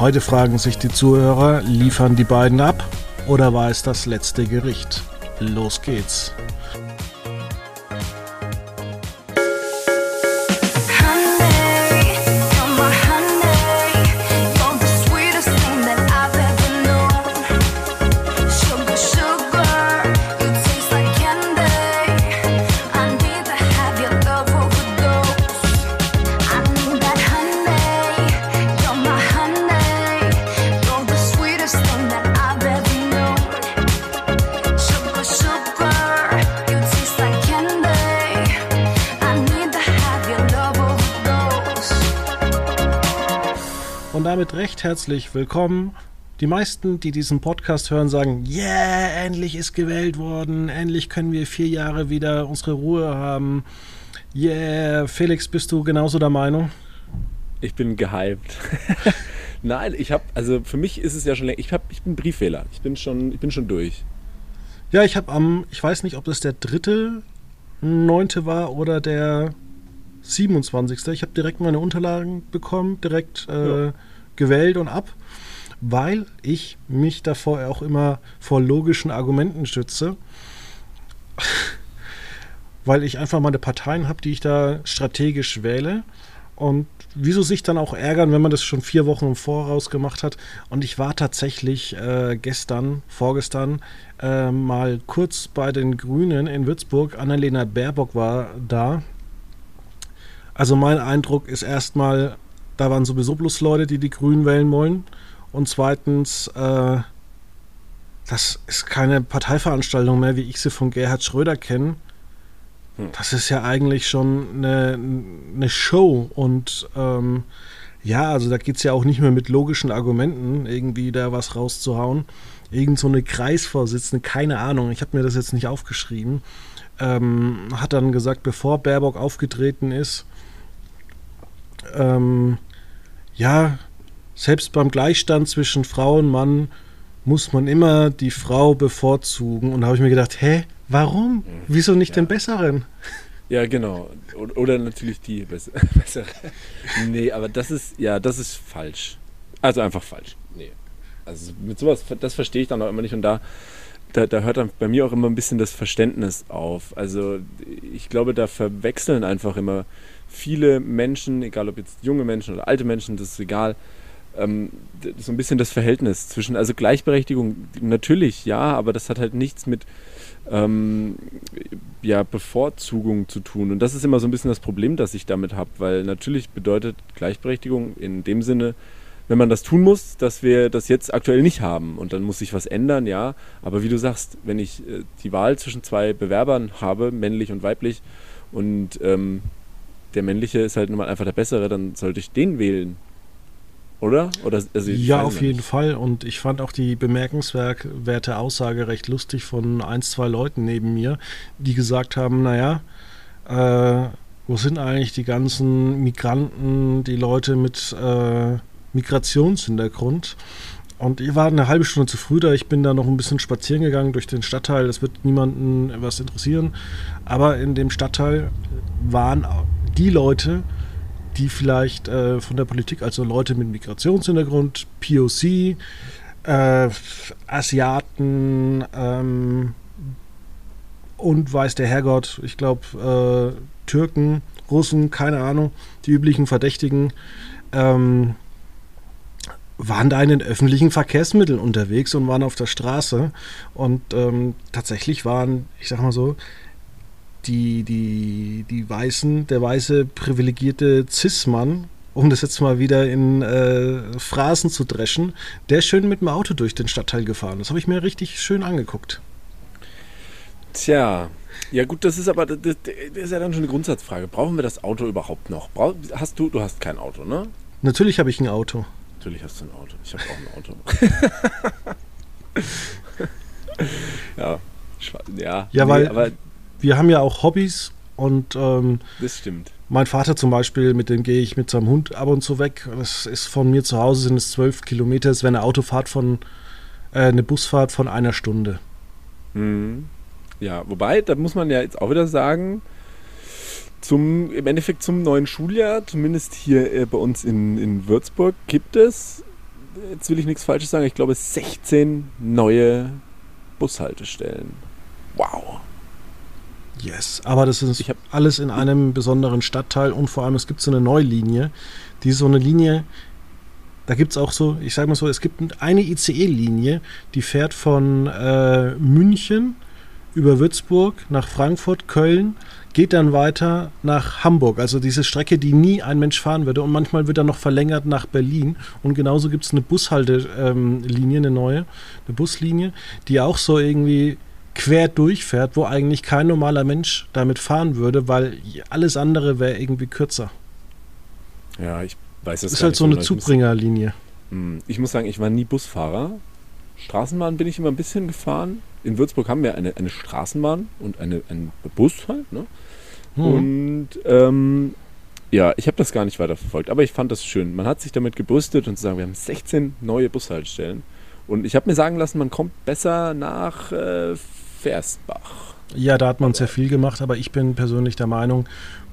Heute fragen sich die Zuhörer, liefern die beiden ab oder war es das letzte Gericht? Los geht's. Herzlich willkommen. Die meisten, die diesen Podcast hören, sagen, yeah, endlich ist gewählt worden, endlich können wir vier Jahre wieder unsere Ruhe haben. Yeah, Felix, bist du genauso der Meinung? Ich bin gehypt. Nein, ich habe, also für mich ist es ja schon länger, ich, hab, ich bin Brieffehler, ich bin schon, ich bin schon durch. Ja, ich habe am, ich weiß nicht, ob das der dritte, neunte war oder der 27. Ich habe direkt meine Unterlagen bekommen, direkt äh, ja gewählt und ab, weil ich mich davor auch immer vor logischen Argumenten schütze. weil ich einfach meine Parteien habe, die ich da strategisch wähle. Und wieso sich dann auch ärgern, wenn man das schon vier Wochen im Voraus gemacht hat? Und ich war tatsächlich äh, gestern, vorgestern, äh, mal kurz bei den Grünen in Würzburg. Annalena Baerbock war da. Also mein Eindruck ist erstmal, da waren sowieso bloß Leute, die die Grünen wählen wollen. Und zweitens, äh, das ist keine Parteiveranstaltung mehr, wie ich sie von Gerhard Schröder kenne. Hm. Das ist ja eigentlich schon eine, eine Show. Und ähm, ja, also da geht es ja auch nicht mehr mit logischen Argumenten, irgendwie da was rauszuhauen. Irgend so eine Kreisvorsitzende, keine Ahnung, ich habe mir das jetzt nicht aufgeschrieben, ähm, hat dann gesagt, bevor Baerbock aufgetreten ist, ähm, ja, selbst beim Gleichstand zwischen Frau und Mann muss man immer die Frau bevorzugen. Und da habe ich mir gedacht, hä, warum? Mhm. Wieso nicht ja. den Besseren? Ja, genau. Oder natürlich die bessere. nee, aber das ist, ja, das ist falsch. Also einfach falsch. Nee. Also mit sowas, das verstehe ich dann auch immer nicht. Und da, da, da hört dann bei mir auch immer ein bisschen das Verständnis auf. Also ich glaube, da verwechseln einfach immer viele Menschen, egal ob jetzt junge Menschen oder alte Menschen, das ist egal, ähm, so ein bisschen das Verhältnis zwischen, also Gleichberechtigung natürlich, ja, aber das hat halt nichts mit ähm, ja, Bevorzugung zu tun. Und das ist immer so ein bisschen das Problem, das ich damit habe, weil natürlich bedeutet Gleichberechtigung in dem Sinne, wenn man das tun muss, dass wir das jetzt aktuell nicht haben und dann muss sich was ändern, ja. Aber wie du sagst, wenn ich äh, die Wahl zwischen zwei Bewerbern habe, männlich und weiblich, und ähm, der männliche ist halt nun mal einfach der bessere, dann sollte ich den wählen. Oder? Oder also ja, auf jeden Fall. Und ich fand auch die bemerkenswerte Aussage recht lustig von ein, zwei Leuten neben mir, die gesagt haben, naja, äh, wo sind eigentlich die ganzen Migranten, die Leute mit äh, Migrationshintergrund? Und ich war eine halbe Stunde zu früh da. Ich bin da noch ein bisschen spazieren gegangen durch den Stadtteil. Das wird niemanden was interessieren. Aber in dem Stadtteil waren die Leute, die vielleicht äh, von der Politik, also Leute mit Migrationshintergrund, POC, äh, Asiaten ähm, und weiß der Herrgott, ich glaube äh, Türken, Russen, keine Ahnung, die üblichen Verdächtigen, ähm, waren da in den öffentlichen Verkehrsmitteln unterwegs und waren auf der Straße. Und ähm, tatsächlich waren, ich sag mal so, die, die, die weißen, der weiße privilegierte Cis-Mann, um das jetzt mal wieder in äh, Phrasen zu dreschen, der ist schön mit dem Auto durch den Stadtteil gefahren. Das habe ich mir richtig schön angeguckt. Tja, ja gut, das ist aber das, das, ist ja dann schon eine Grundsatzfrage. Brauchen wir das Auto überhaupt noch? Brauch, hast du, du hast kein Auto, ne? Natürlich habe ich ein Auto. Natürlich hast du ein Auto. Ich habe auch ein Auto. ja, ja, ja nee, weil aber wir haben ja auch Hobbys und ähm, das stimmt. Mein Vater zum Beispiel, mit dem gehe ich mit seinem Hund ab und zu weg. Das ist von mir zu Hause sind es zwölf Kilometer. Es wäre eine Autofahrt von äh, eine Busfahrt von einer Stunde. Mhm. Ja, wobei, da muss man ja jetzt auch wieder sagen, zum, im Endeffekt zum neuen Schuljahr, zumindest hier äh, bei uns in, in Würzburg, gibt es jetzt will ich nichts Falsches sagen, ich glaube 16 neue Bushaltestellen. Wow. Yes, aber das ist alles in einem besonderen Stadtteil und vor allem es gibt so eine Neulinie, die ist so eine Linie, da gibt es auch so, ich sage mal so, es gibt eine ICE-Linie, die fährt von äh, München über Würzburg nach Frankfurt, Köln, geht dann weiter nach Hamburg. Also diese Strecke, die nie ein Mensch fahren würde. Und manchmal wird dann noch verlängert nach Berlin. Und genauso gibt es eine Bushaltelinie, eine neue, eine Buslinie, die auch so irgendwie quer durchfährt, wo eigentlich kein normaler Mensch damit fahren würde, weil alles andere wäre irgendwie kürzer. Ja, ich weiß das. Ist halt so eine Zubringerlinie. Hm, ich muss sagen, ich war nie Busfahrer. Straßenbahn bin ich immer ein bisschen gefahren. In Würzburg haben wir eine, eine Straßenbahn und eine, einen Bus halt. Ne? Mhm. Und ähm, ja, ich habe das gar nicht weiter verfolgt, aber ich fand das schön. Man hat sich damit gebrüstet und zu sagen, wir haben 16 neue Bushaltestellen. Und ich habe mir sagen lassen, man kommt besser nach äh, Versbach. Ja, da hat man sehr viel gemacht, aber ich bin persönlich der Meinung,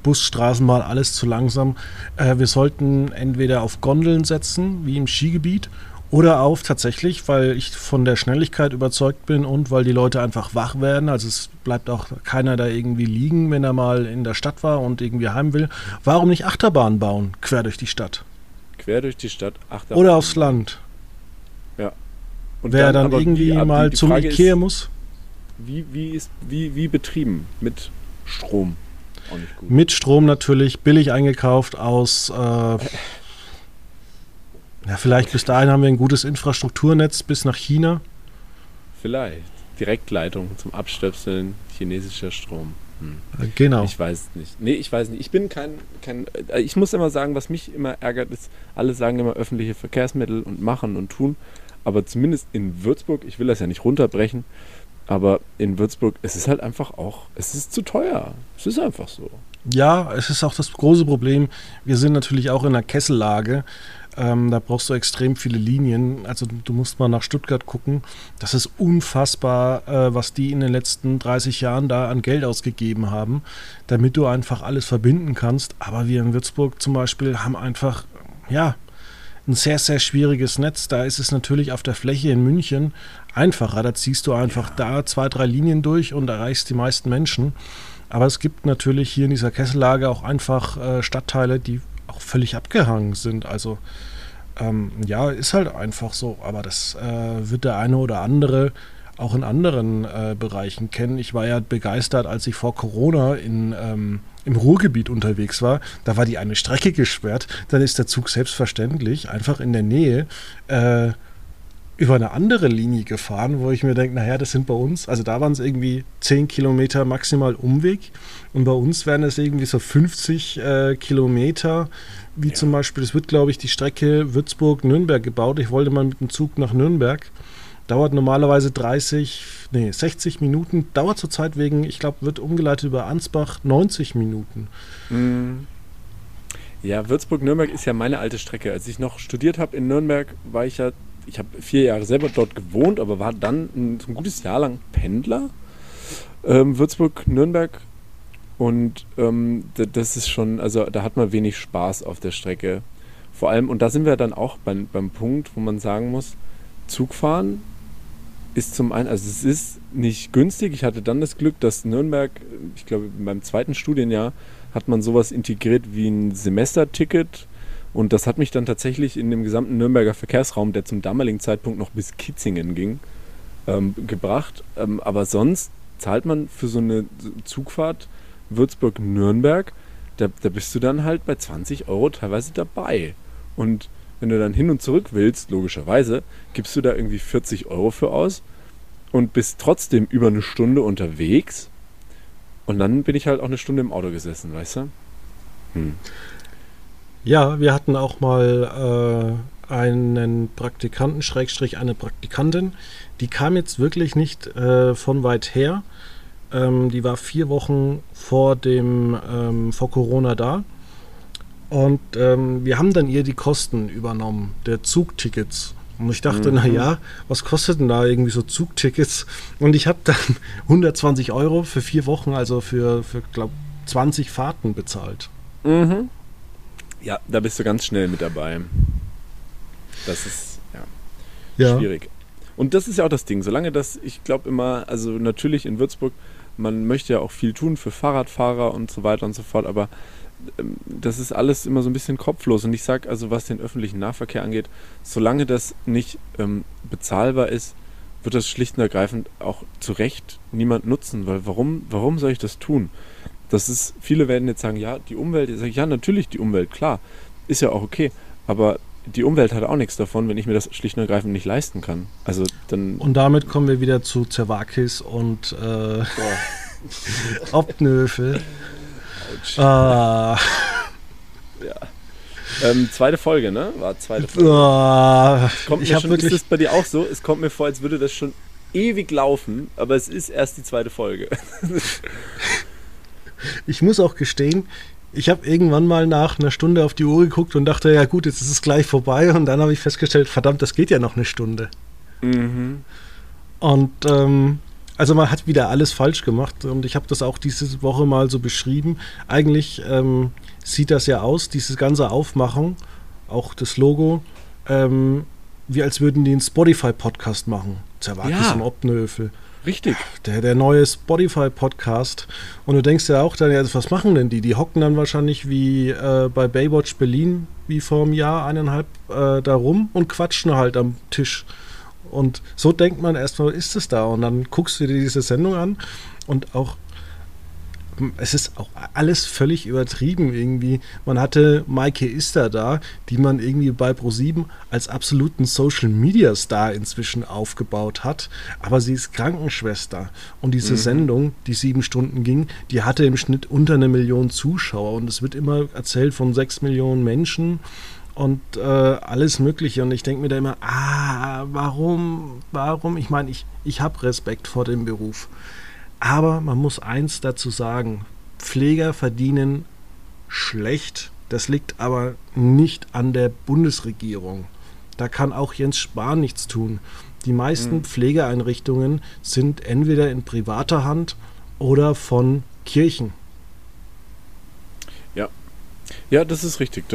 Bus, Straßenbahn, alles zu langsam. Äh, wir sollten entweder auf Gondeln setzen, wie im Skigebiet, oder auf tatsächlich, weil ich von der Schnelligkeit überzeugt bin und weil die Leute einfach wach werden. Also es bleibt auch keiner da irgendwie liegen, wenn er mal in der Stadt war und irgendwie heim will. Warum nicht Achterbahn bauen, quer durch die Stadt? Quer durch die Stadt, Achterbahn. Oder aufs Land. Ja. Und Wer dann, dann irgendwie die, mal die zum Frage Ikea ist, muss. Wie, wie, ist, wie, wie betrieben? Mit Strom? Mit Strom natürlich, billig eingekauft aus. Äh, ja, vielleicht bis dahin haben wir ein gutes Infrastrukturnetz bis nach China. Vielleicht. Direktleitung zum Abstöpseln chinesischer Strom. Hm. Genau. Ich weiß nicht. Nee, ich weiß nicht. Ich bin kein, kein. Äh, ich muss immer sagen, was mich immer ärgert, ist, alle sagen immer öffentliche Verkehrsmittel und machen und tun. Aber zumindest in Würzburg, ich will das ja nicht runterbrechen, aber in Würzburg, es ist halt einfach auch, es ist zu teuer. Es ist einfach so. Ja, es ist auch das große Problem. Wir sind natürlich auch in einer Kessellage. Ähm, da brauchst du extrem viele Linien. Also du musst mal nach Stuttgart gucken. Das ist unfassbar, äh, was die in den letzten 30 Jahren da an Geld ausgegeben haben, damit du einfach alles verbinden kannst. Aber wir in Würzburg zum Beispiel haben einfach, ja, ein sehr, sehr schwieriges Netz. Da ist es natürlich auf der Fläche in München einfacher. Da ziehst du einfach ja. da zwei, drei Linien durch und erreichst die meisten Menschen. Aber es gibt natürlich hier in dieser Kessellage auch einfach äh, Stadtteile, die auch völlig abgehangen sind. Also ähm, ja, ist halt einfach so. Aber das äh, wird der eine oder andere auch in anderen äh, Bereichen kennen. Ich war ja begeistert, als ich vor Corona in, ähm, im Ruhrgebiet unterwegs war. Da war die eine Strecke gesperrt. Dann ist der Zug selbstverständlich einfach in der Nähe äh, über eine andere Linie gefahren, wo ich mir denke, naja, das sind bei uns, also da waren es irgendwie 10 Kilometer maximal Umweg und bei uns wären es irgendwie so 50 äh, Kilometer, wie ja. zum Beispiel, es wird glaube ich die Strecke Würzburg-Nürnberg gebaut. Ich wollte mal mit dem Zug nach Nürnberg. Dauert normalerweise 30, nee, 60 Minuten. Dauert zurzeit wegen, ich glaube, wird umgeleitet über Ansbach 90 Minuten. Mhm. Ja, Würzburg-Nürnberg ist ja meine alte Strecke. Als ich noch studiert habe in Nürnberg, war ich ja ich habe vier Jahre selber dort gewohnt, aber war dann ein, ein gutes Jahr lang Pendler. Ähm, Würzburg, Nürnberg. Und ähm, das ist schon, also da hat man wenig Spaß auf der Strecke. Vor allem, und da sind wir dann auch beim, beim Punkt, wo man sagen muss, Zugfahren ist zum einen, also es ist nicht günstig. Ich hatte dann das Glück, dass Nürnberg, ich glaube, beim zweiten Studienjahr hat man sowas integriert wie ein Semesterticket und das hat mich dann tatsächlich in dem gesamten Nürnberger Verkehrsraum, der zum damaligen Zeitpunkt noch bis Kitzingen ging, ähm, gebracht. Ähm, aber sonst zahlt man für so eine Zugfahrt Würzburg-Nürnberg, da, da bist du dann halt bei 20 Euro teilweise dabei. Und wenn du dann hin und zurück willst, logischerweise, gibst du da irgendwie 40 Euro für aus und bist trotzdem über eine Stunde unterwegs. Und dann bin ich halt auch eine Stunde im Auto gesessen, weißt du? Hm. Ja, wir hatten auch mal äh, einen Praktikanten, Schrägstrich eine Praktikantin, die kam jetzt wirklich nicht äh, von weit her. Ähm, die war vier Wochen vor dem ähm, vor Corona da. Und ähm, wir haben dann ihr die Kosten übernommen, der Zugtickets. Und ich dachte, mhm. naja, was kostet denn da irgendwie so Zugtickets? Und ich habe dann 120 Euro für vier Wochen, also für, für glaube 20 Fahrten bezahlt. Mhm. Ja, da bist du ganz schnell mit dabei. Das ist ja, ja. schwierig. Und das ist ja auch das Ding. Solange das, ich glaube immer, also natürlich in Würzburg, man möchte ja auch viel tun für Fahrradfahrer und so weiter und so fort, aber das ist alles immer so ein bisschen kopflos. Und ich sage also, was den öffentlichen Nahverkehr angeht, solange das nicht ähm, bezahlbar ist, wird das schlicht und ergreifend auch zu Recht niemand nutzen. Weil warum, warum soll ich das tun? Das ist, viele werden jetzt sagen, ja, die Umwelt, ich sage, ja, natürlich die Umwelt, klar, ist ja auch okay. Aber die Umwelt hat auch nichts davon, wenn ich mir das schlicht und ergreifend nicht leisten kann. Also dann. Und damit kommen wir wieder zu Zerwakis und äh, Obnöfel. Ah. Ja. Ähm, zweite Folge, ne? War zweite Folge. Oh, kommt ich mir schon, wirklich ist das bei dir auch so? Es kommt mir vor, als würde das schon ewig laufen, aber es ist erst die zweite Folge. ich muss auch gestehen, ich habe irgendwann mal nach einer Stunde auf die Uhr geguckt und dachte, ja gut, jetzt ist es gleich vorbei. Und dann habe ich festgestellt, verdammt, das geht ja noch eine Stunde. Mhm. Und ähm, also man hat wieder alles falsch gemacht und ich habe das auch diese Woche mal so beschrieben. Eigentlich ähm, sieht das ja aus, diese ganze Aufmachung, auch das Logo, ähm, wie als würden die einen Spotify-Podcast machen. Zerwakis ja. und Obnöfel. Richtig. Der, der neue Spotify-Podcast. Und du denkst ja auch dann, ja, was machen denn die? Die hocken dann wahrscheinlich wie äh, bei Baywatch Berlin, wie vor einem Jahr, eineinhalb, äh, da rum und quatschen halt am Tisch. Und so denkt man erstmal, ist es da? Und dann guckst du dir diese Sendung an und auch es ist auch alles völlig übertrieben irgendwie. Man hatte Maike Ister da, die man irgendwie bei Pro7 als absoluten Social Media Star inzwischen aufgebaut hat. Aber sie ist Krankenschwester. Und diese mhm. Sendung, die sieben Stunden ging, die hatte im Schnitt unter eine Million Zuschauer. Und es wird immer erzählt von sechs Millionen Menschen und äh, alles Mögliche. Und ich denke mir da immer, ah, warum, warum? Ich meine, ich, ich habe Respekt vor dem Beruf. Aber man muss eins dazu sagen, Pfleger verdienen schlecht. Das liegt aber nicht an der Bundesregierung. Da kann auch Jens Spahn nichts tun. Die meisten mhm. Pflegeeinrichtungen sind entweder in privater Hand oder von Kirchen. Ja, das ist richtig.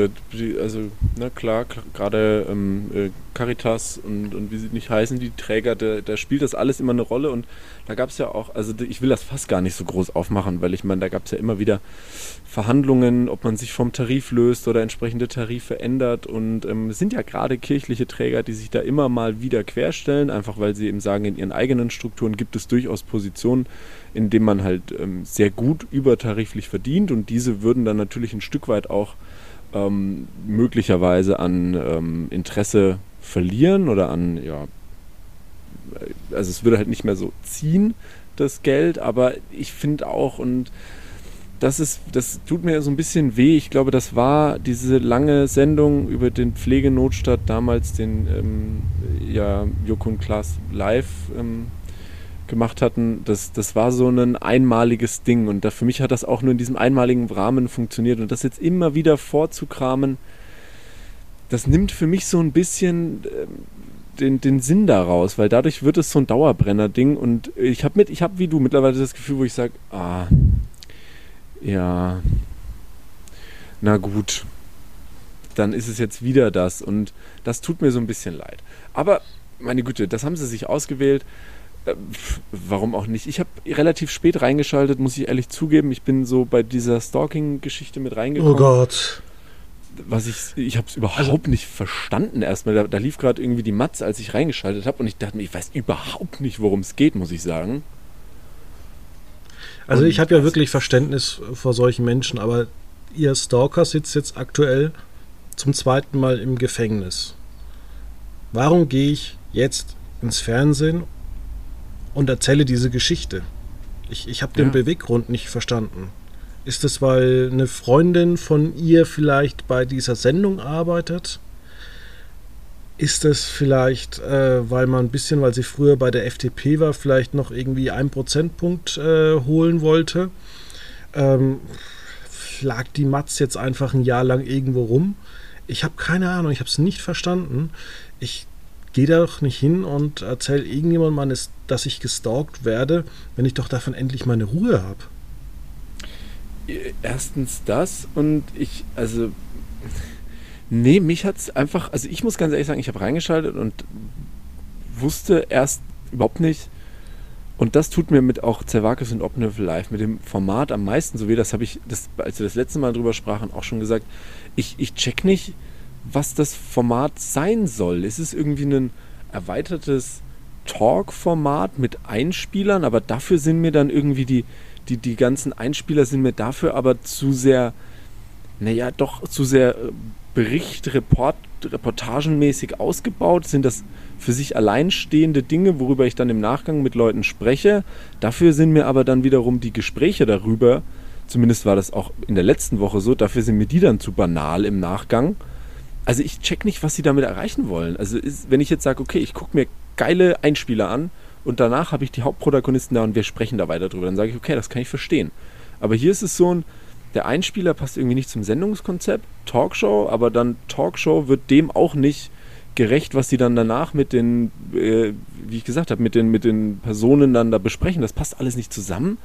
Also, na klar, gerade ähm, äh, Caritas und, und wie sie nicht heißen, die Träger, da, da spielt das alles immer eine Rolle. Und da gab es ja auch, also ich will das fast gar nicht so groß aufmachen, weil ich meine, da gab es ja immer wieder Verhandlungen, ob man sich vom Tarif löst oder entsprechende Tarife ändert. Und ähm, es sind ja gerade kirchliche Träger, die sich da immer mal wieder querstellen, einfach weil sie eben sagen, in ihren eigenen Strukturen gibt es durchaus Positionen, in dem man halt ähm, sehr gut übertariflich verdient und diese würden dann natürlich ein Stück weit auch ähm, möglicherweise an ähm, Interesse verlieren oder an, ja, also es würde halt nicht mehr so ziehen, das Geld, aber ich finde auch und das ist, das tut mir so ein bisschen weh. Ich glaube, das war diese lange Sendung über den Pflegenotstand, damals den ähm, ja, Joko Klaas live ähm, gemacht hatten, das, das war so ein einmaliges Ding. Und da, für mich hat das auch nur in diesem einmaligen Rahmen funktioniert. Und das jetzt immer wieder vorzukramen, das nimmt für mich so ein bisschen äh, den, den Sinn daraus, weil dadurch wird es so ein Dauerbrenner-Ding. Und ich habe mit, wie du mittlerweile das Gefühl, wo ich sage, ah, ja, na gut, dann ist es jetzt wieder das. Und das tut mir so ein bisschen leid. Aber meine Güte, das haben sie sich ausgewählt. Äh, warum auch nicht? Ich habe relativ spät reingeschaltet, muss ich ehrlich zugeben. Ich bin so bei dieser Stalking-Geschichte mit reingekommen. Oh Gott. Was ich, ich habe es überhaupt also, nicht verstanden erstmal. Da, da lief gerade irgendwie die Matz, als ich reingeschaltet habe und ich dachte mir, ich weiß überhaupt nicht, worum es geht, muss ich sagen. Also und ich habe ja wirklich Verständnis vor solchen Menschen, aber ihr Stalker sitzt jetzt aktuell zum zweiten Mal im Gefängnis. Warum gehe ich jetzt ins Fernsehen und erzähle diese Geschichte. Ich, ich habe den ja. Beweggrund nicht verstanden. Ist es, weil eine Freundin von ihr vielleicht bei dieser Sendung arbeitet? Ist es vielleicht, äh, weil man ein bisschen, weil sie früher bei der FDP war, vielleicht noch irgendwie einen Prozentpunkt äh, holen wollte? Ähm, lag die Matz jetzt einfach ein Jahr lang irgendwo rum? Ich habe keine Ahnung, ich habe es nicht verstanden. Ich geh da doch nicht hin und erzähl irgendjemandem, dass ich gestalkt werde, wenn ich doch davon endlich meine Ruhe habe. Erstens das und ich, also Nee, mich hat es einfach, also ich muss ganz ehrlich sagen, ich habe reingeschaltet und wusste erst überhaupt nicht, und das tut mir mit auch Zervakis und Opnövel Live, mit dem Format am meisten so weh. Das habe ich, das, als wir das letzte Mal drüber sprachen, auch schon gesagt. Ich, ich check nicht, was das Format sein soll. Ist es irgendwie ein erweitertes Talk-Format mit Einspielern, aber dafür sind mir dann irgendwie die, die, die ganzen Einspieler sind mir dafür aber zu sehr, naja, doch zu sehr äh, Bericht, Report, reportagenmäßig ausgebaut. Sind das für sich alleinstehende Dinge, worüber ich dann im Nachgang mit Leuten spreche. Dafür sind mir aber dann wiederum die Gespräche darüber, zumindest war das auch in der letzten Woche so, dafür sind mir die dann zu banal im Nachgang. Also ich check nicht, was sie damit erreichen wollen. Also ist, wenn ich jetzt sage, okay, ich gucke mir geile Einspieler an und danach habe ich die Hauptprotagonisten da und wir sprechen da weiter drüber, dann sage ich, okay, das kann ich verstehen. Aber hier ist es so ein, der Einspieler passt irgendwie nicht zum Sendungskonzept, Talkshow, aber dann Talkshow wird dem auch nicht gerecht, was sie dann danach mit den, äh, wie ich gesagt habe, mit den, mit den Personen dann da besprechen. Das passt alles nicht zusammen.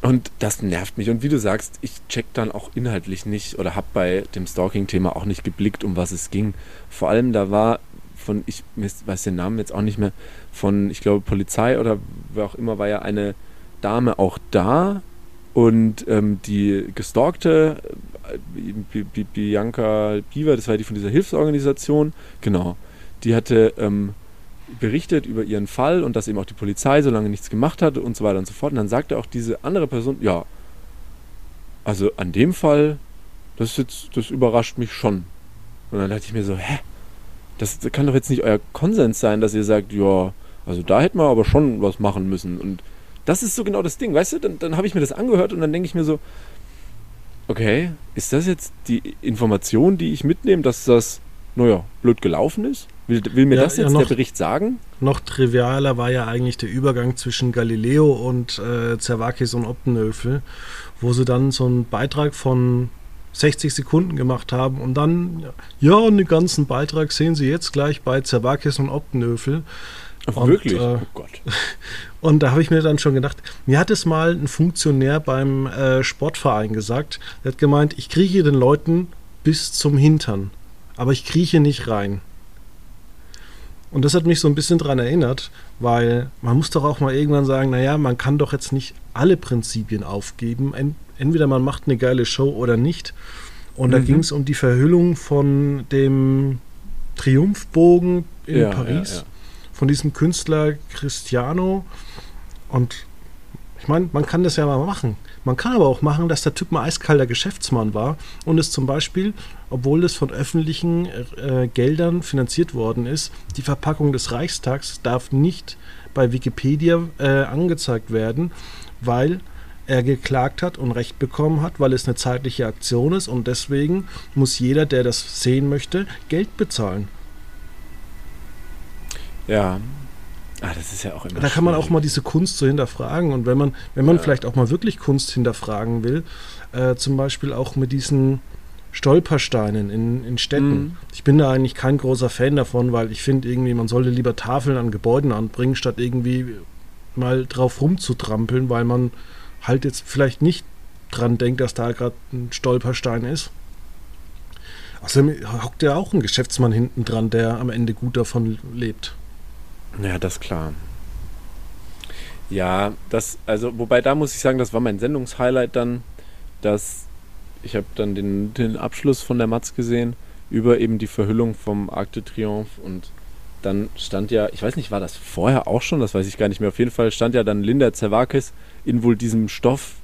Und das nervt mich. Und wie du sagst, ich check dann auch inhaltlich nicht oder habe bei dem Stalking-Thema auch nicht geblickt, um was es ging. Vor allem da war von, ich weiß den Namen jetzt auch nicht mehr, von, ich glaube, Polizei oder wer auch immer, war ja eine Dame auch da. Und ähm, die gestalkte Bianca Bieber, das war die von dieser Hilfsorganisation, genau, die hatte ähm, berichtet über ihren Fall und dass eben auch die Polizei so lange nichts gemacht hat und so weiter und so fort. Und dann sagte auch diese andere Person, ja, also an dem Fall, das, jetzt, das überrascht mich schon. Und dann dachte ich mir so, hä? Das, kann doch jetzt nicht euer Konsens sein, dass ihr sagt, ja, also da hätten wir aber schon was machen müssen. Und das ist so genau das Ding, weißt du? Dann, dann habe ich mir das angehört und dann denke ich mir so, Okay, ist das jetzt die Information, die ich mitnehme, dass das, naja, blöd gelaufen ist? Will, will mir ja, das jetzt ja noch, der Bericht sagen? Noch trivialer war ja eigentlich der Übergang zwischen Galileo und äh, Zervakis und Optenöfel, wo sie dann so einen Beitrag von 60 Sekunden gemacht haben und dann, ja, und den ganzen Beitrag sehen Sie jetzt gleich bei Zervakis und Optenöfel. Ach, und, wirklich? Äh, oh Gott. Und da habe ich mir dann schon gedacht, mir hat es mal ein Funktionär beim äh, Sportverein gesagt, der hat gemeint, ich krieche den Leuten bis zum Hintern, aber ich krieche nicht rein. Und das hat mich so ein bisschen daran erinnert, weil man muss doch auch mal irgendwann sagen, naja, man kann doch jetzt nicht alle Prinzipien aufgeben. Entweder man macht eine geile Show oder nicht. Und mhm. da ging es um die Verhüllung von dem Triumphbogen in ja, Paris. Ja, ja von diesem Künstler Cristiano. Und ich meine, man kann das ja mal machen. Man kann aber auch machen, dass der Typ ein eiskalter Geschäftsmann war und es zum Beispiel, obwohl es von öffentlichen äh, Geldern finanziert worden ist, die Verpackung des Reichstags darf nicht bei Wikipedia äh, angezeigt werden, weil er geklagt hat und Recht bekommen hat, weil es eine zeitliche Aktion ist und deswegen muss jeder, der das sehen möchte, Geld bezahlen. Ja. Ah, das ist ja auch immer. Da kann man auch mal diese Kunst so hinterfragen. Und wenn man, wenn man ja. vielleicht auch mal wirklich Kunst hinterfragen will, äh, zum Beispiel auch mit diesen Stolpersteinen in, in Städten. Mhm. Ich bin da eigentlich kein großer Fan davon, weil ich finde irgendwie, man sollte lieber Tafeln an Gebäuden anbringen, statt irgendwie mal drauf rumzutrampeln, weil man halt jetzt vielleicht nicht dran denkt, dass da gerade ein Stolperstein ist. Außerdem hockt ja auch ein Geschäftsmann hinten dran, der am Ende gut davon lebt. Ja, das ist klar. Ja, das, also, wobei da muss ich sagen, das war mein Sendungshighlight dann, dass ich habe dann den, den Abschluss von der Matz gesehen über eben die Verhüllung vom Arc de Triomphe und dann stand ja, ich weiß nicht, war das vorher auch schon, das weiß ich gar nicht mehr, auf jeden Fall stand ja dann Linda Zervakis in wohl diesem Stoff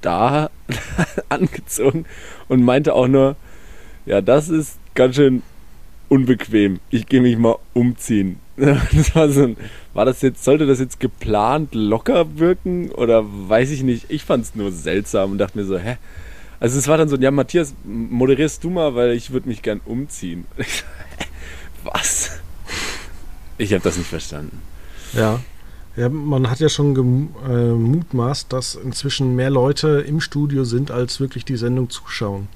da angezogen und meinte auch nur, ja, das ist ganz schön unbequem. Ich gehe mich mal umziehen. Das war, so ein, war das jetzt, sollte das jetzt geplant locker wirken oder weiß ich nicht. Ich fand es nur seltsam und dachte mir so, hä? Also es war dann so, ja Matthias, moderierst du mal, weil ich würde mich gern umziehen. Was? Ich habe das nicht verstanden. Ja. ja. man hat ja schon gemutmaßt, dass inzwischen mehr Leute im Studio sind, als wirklich die Sendung zuschauen.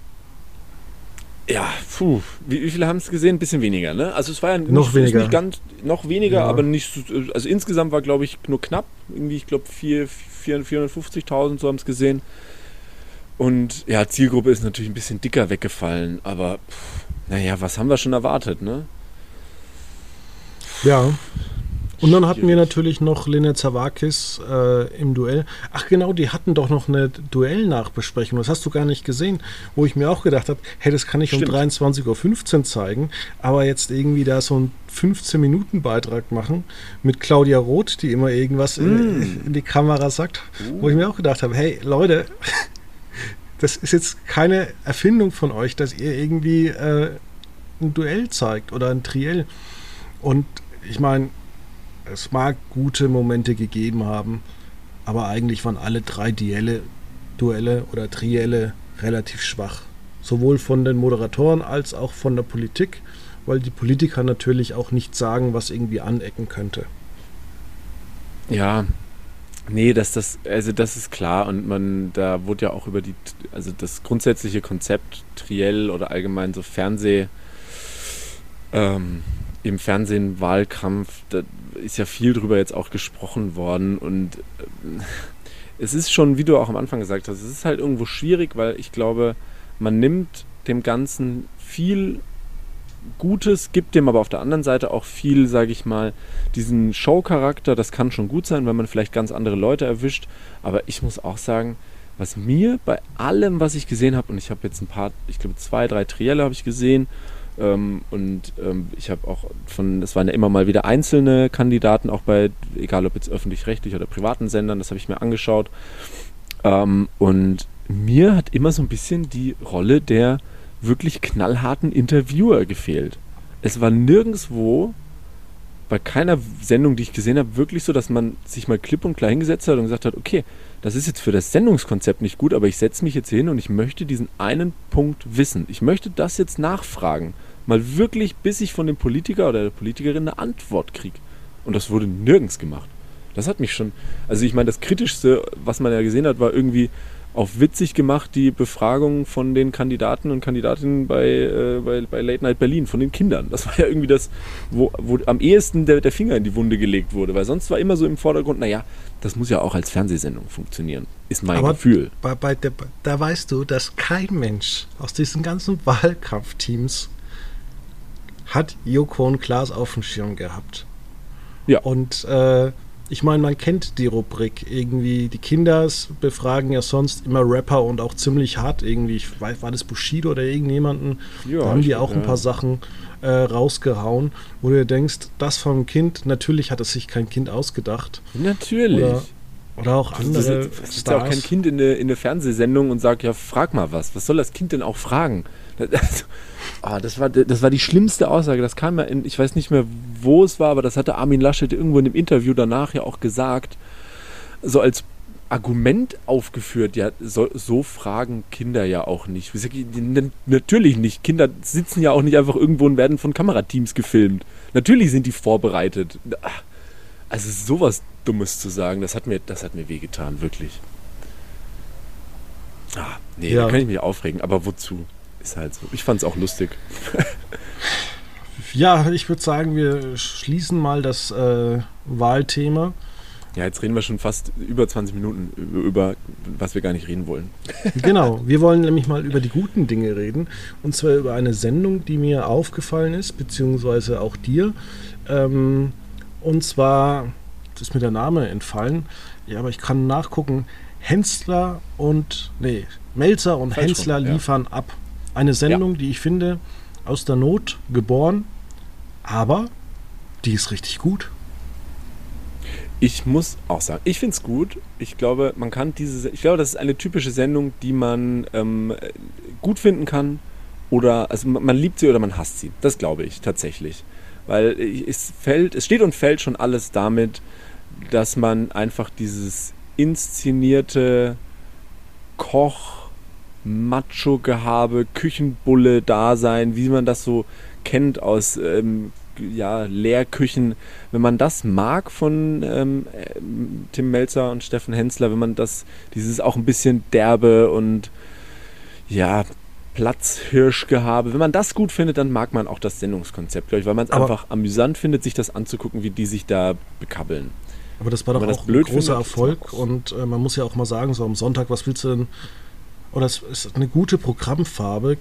Ja, puh. Wie, wie viele haben es gesehen? Ein bisschen weniger, ne? Also es war ja noch nicht, weniger. Nicht ganz, noch weniger, ja. aber nicht so, also insgesamt war glaube ich nur knapp, irgendwie ich glaube 4, 450.000 so haben es gesehen. Und ja, Zielgruppe ist natürlich ein bisschen dicker weggefallen, aber pff, naja, was haben wir schon erwartet, ne? Ja. Und dann hatten wir natürlich noch Lena Zawakis äh, im Duell. Ach genau, die hatten doch noch eine Duellnachbesprechung. Das hast du gar nicht gesehen, wo ich mir auch gedacht habe, hey, das kann ich Stimmt. um 23.15 Uhr zeigen, aber jetzt irgendwie da so einen 15-Minuten-Beitrag machen mit Claudia Roth, die immer irgendwas mm. in, in, die Kamera sagt, uh. wo ich mir auch gedacht habe, hey Leute, das ist jetzt keine Erfindung von euch, dass ihr irgendwie äh, ein Duell zeigt oder ein Triell. Und ich meine, es mag gute Momente gegeben haben, aber eigentlich waren alle drei Duelle, Duelle oder Trielle relativ schwach. Sowohl von den Moderatoren als auch von der Politik, weil die Politiker natürlich auch nicht sagen, was irgendwie anecken könnte. Ja, nee, das, das, also das ist klar und man, da wurde ja auch über die, also das grundsätzliche Konzept Triell oder allgemein so Fernseh, ähm, im Fernsehen Wahlkampf, da ist ja viel drüber jetzt auch gesprochen worden und äh, es ist schon, wie du auch am Anfang gesagt hast, es ist halt irgendwo schwierig, weil ich glaube, man nimmt dem Ganzen viel Gutes, gibt dem aber auf der anderen Seite auch viel, sage ich mal, diesen Show-Charakter. Das kann schon gut sein, wenn man vielleicht ganz andere Leute erwischt. Aber ich muss auch sagen, was mir bei allem, was ich gesehen habe, und ich habe jetzt ein paar, ich glaube zwei, drei Trielle habe ich gesehen ähm, und ähm, ich habe auch von, es waren ja immer mal wieder einzelne Kandidaten, auch bei, egal ob jetzt öffentlich-rechtlich oder privaten Sendern, das habe ich mir angeschaut. Ähm, und mir hat immer so ein bisschen die Rolle der wirklich knallharten Interviewer gefehlt. Es war nirgendwo bei keiner Sendung, die ich gesehen habe, wirklich so, dass man sich mal klipp und klar hingesetzt hat und gesagt hat, okay, das ist jetzt für das Sendungskonzept nicht gut, aber ich setze mich jetzt hin und ich möchte diesen einen Punkt wissen. Ich möchte das jetzt nachfragen. Mal wirklich, bis ich von dem Politiker oder der Politikerin eine Antwort kriege. Und das wurde nirgends gemacht. Das hat mich schon. Also, ich meine, das Kritischste, was man ja gesehen hat, war irgendwie auf witzig gemacht die Befragung von den Kandidaten und Kandidatinnen bei, äh, bei, bei, Late Night Berlin, von den Kindern. Das war ja irgendwie das, wo, wo am ehesten der, der, Finger in die Wunde gelegt wurde, weil sonst war immer so im Vordergrund, naja, das muss ja auch als Fernsehsendung funktionieren, ist mein Aber Gefühl. Bei, bei der, da weißt du, dass kein Mensch aus diesen ganzen Wahlkampfteams hat Joko und Klaas auf dem Schirm gehabt. Ja. Und äh, ich meine, man kennt die Rubrik irgendwie. Die Kinder befragen ja sonst immer Rapper und auch ziemlich hart irgendwie. Ich weiß, war das Bushido oder irgendjemanden? Ja, da haben die auch ja. ein paar Sachen äh, rausgehauen, wo du dir denkst, das vom Kind, natürlich hat es sich kein Kind ausgedacht. Natürlich. Oder, oder auch andere. Das ist ja auch kein Kind in eine, in eine Fernsehsendung und sagt, ja, frag mal was. Was soll das Kind denn auch fragen? Also, oh, das, war, das war die schlimmste Aussage. Das kam ja in, ich weiß nicht mehr, wo es war, aber das hatte Armin Laschet irgendwo in dem Interview danach ja auch gesagt. So als Argument aufgeführt, ja, so, so, fragen Kinder ja auch nicht. Natürlich nicht. Kinder sitzen ja auch nicht einfach irgendwo und werden von Kamerateams gefilmt. Natürlich sind die vorbereitet. Also sowas Dummes zu sagen, das hat mir, das hat mir wehgetan, wirklich. Ah, nee, ja. da kann ich mich aufregen, aber wozu? Ist halt so. Ich fand es auch lustig. ja, ich würde sagen, wir schließen mal das äh, Wahlthema. Ja, jetzt reden wir schon fast über 20 Minuten über, was wir gar nicht reden wollen. genau, wir wollen nämlich mal über die guten Dinge reden. Und zwar über eine Sendung, die mir aufgefallen ist, beziehungsweise auch dir. Ähm, und zwar, jetzt ist mir der Name entfallen, ja, aber ich kann nachgucken. Hensler und, nee, Melzer und Falsch Hensler liefern ja. ab. Eine Sendung, ja. die ich finde, aus der Not geboren, aber die ist richtig gut. Ich muss auch sagen, ich finde es gut. Ich glaube, man kann diese, ich glaube, das ist eine typische Sendung, die man ähm, gut finden kann oder, also man liebt sie oder man hasst sie. Das glaube ich tatsächlich. Weil es fällt, es steht und fällt schon alles damit, dass man einfach dieses inszenierte Koch, Macho-Gehabe, Küchenbulle-Dasein, wie man das so kennt aus ähm, ja, Lehrküchen. Wenn man das mag von ähm, Tim Melzer und Steffen Hensler, wenn man das, dieses auch ein bisschen derbe und ja, Platzhirschgehabe, wenn man das gut findet, dann mag man auch das Sendungskonzept, glaube ich, weil man es einfach amüsant findet, sich das anzugucken, wie die sich da bekabbeln. Aber das war doch auch ein großer Erfolg und äh, man muss ja auch mal sagen, so am Sonntag, was willst du denn oder es ist eine gute Programmfarbe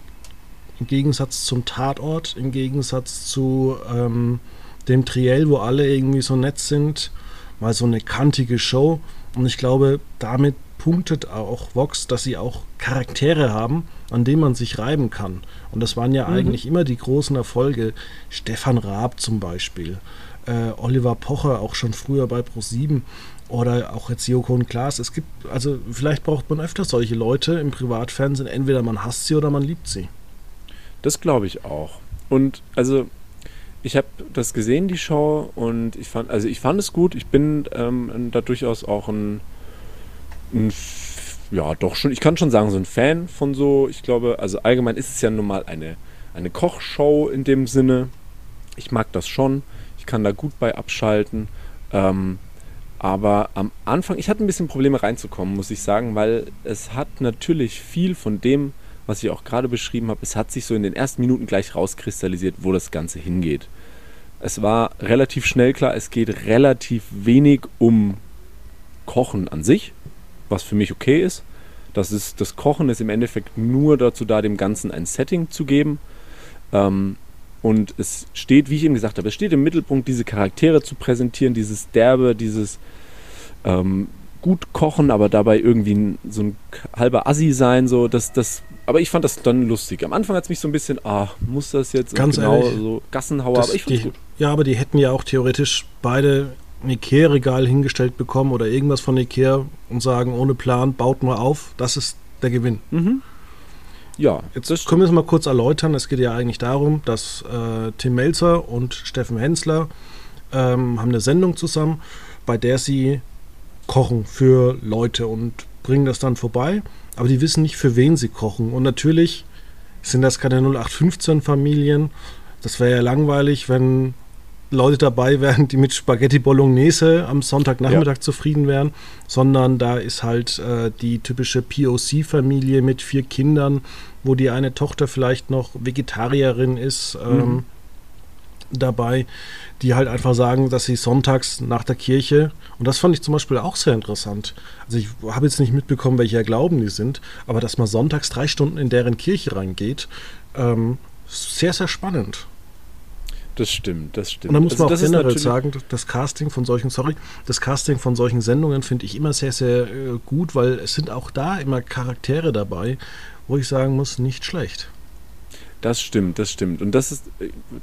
im Gegensatz zum Tatort, im Gegensatz zu ähm, dem Triell, wo alle irgendwie so nett sind, mal so eine kantige Show. Und ich glaube, damit punktet auch Vox, dass sie auch Charaktere haben, an denen man sich reiben kann. Und das waren ja mhm. eigentlich immer die großen Erfolge. Stefan Raab zum Beispiel, äh, Oliver Pocher auch schon früher bei Pro7 oder auch jetzt Joko und Klaas. Es gibt, also vielleicht braucht man öfter solche Leute im Privatfernsehen. Entweder man hasst sie oder man liebt sie. Das glaube ich auch. Und also ich habe das gesehen, die Show, und ich fand, also ich fand es gut. Ich bin ähm, da durchaus auch ein, ein, ja, doch schon, ich kann schon sagen, so ein Fan von so, ich glaube, also allgemein ist es ja nun mal eine, eine Kochshow in dem Sinne. Ich mag das schon. Ich kann da gut bei abschalten. Ähm, aber am Anfang, ich hatte ein bisschen Probleme reinzukommen, muss ich sagen, weil es hat natürlich viel von dem, was ich auch gerade beschrieben habe, es hat sich so in den ersten Minuten gleich rauskristallisiert, wo das Ganze hingeht. Es war relativ schnell klar, es geht relativ wenig um Kochen an sich, was für mich okay ist. Das, ist, das Kochen ist im Endeffekt nur dazu da, dem Ganzen ein Setting zu geben. Ähm, und es steht, wie ich eben gesagt habe, es steht im Mittelpunkt, diese Charaktere zu präsentieren, dieses Derbe, dieses ähm, gut kochen, aber dabei irgendwie so ein halber Assi sein, so, das, das, aber ich fand das dann lustig. Am Anfang hat es mich so ein bisschen, ah, muss das jetzt Ganz genau ehrlich, so Gassenhauer, aber ich fand's die, gut. Ja, aber die hätten ja auch theoretisch beide ein Ikea-Regal hingestellt bekommen oder irgendwas von Ikea und sagen, ohne Plan, baut nur auf, das ist der Gewinn. Mhm. Ja, Jetzt können wir es mal kurz erläutern. Es geht ja eigentlich darum, dass äh, Tim Melzer und Steffen Hensler ähm, haben eine Sendung zusammen, bei der sie kochen für Leute und bringen das dann vorbei. Aber die wissen nicht, für wen sie kochen. Und natürlich sind das keine 0815-Familien. Das wäre ja langweilig, wenn Leute dabei wären, die mit Spaghetti Bolognese am Sonntagnachmittag Ja. zufrieden wären, sondern da ist halt äh, die typische POC-Familie mit vier Kindern, wo die eine Tochter vielleicht noch Vegetarierin ist. Ähm, dabei, die halt einfach sagen, dass sie sonntags nach der Kirche, und das fand ich zum Beispiel auch sehr interessant. Also ich habe jetzt nicht mitbekommen, welcher Glauben die sind, aber dass man sonntags drei Stunden in deren Kirche reingeht, ähm, sehr, sehr spannend. Das stimmt, das stimmt. Und da muss Also man auch das ist generell sagen, das Casting von solchen, sorry, das Casting von solchen Sendungen finde ich immer sehr, sehr äh, gut, weil es sind auch da immer Charaktere dabei, wo ich sagen muss, nicht schlecht. Das stimmt, das stimmt. Und das ist,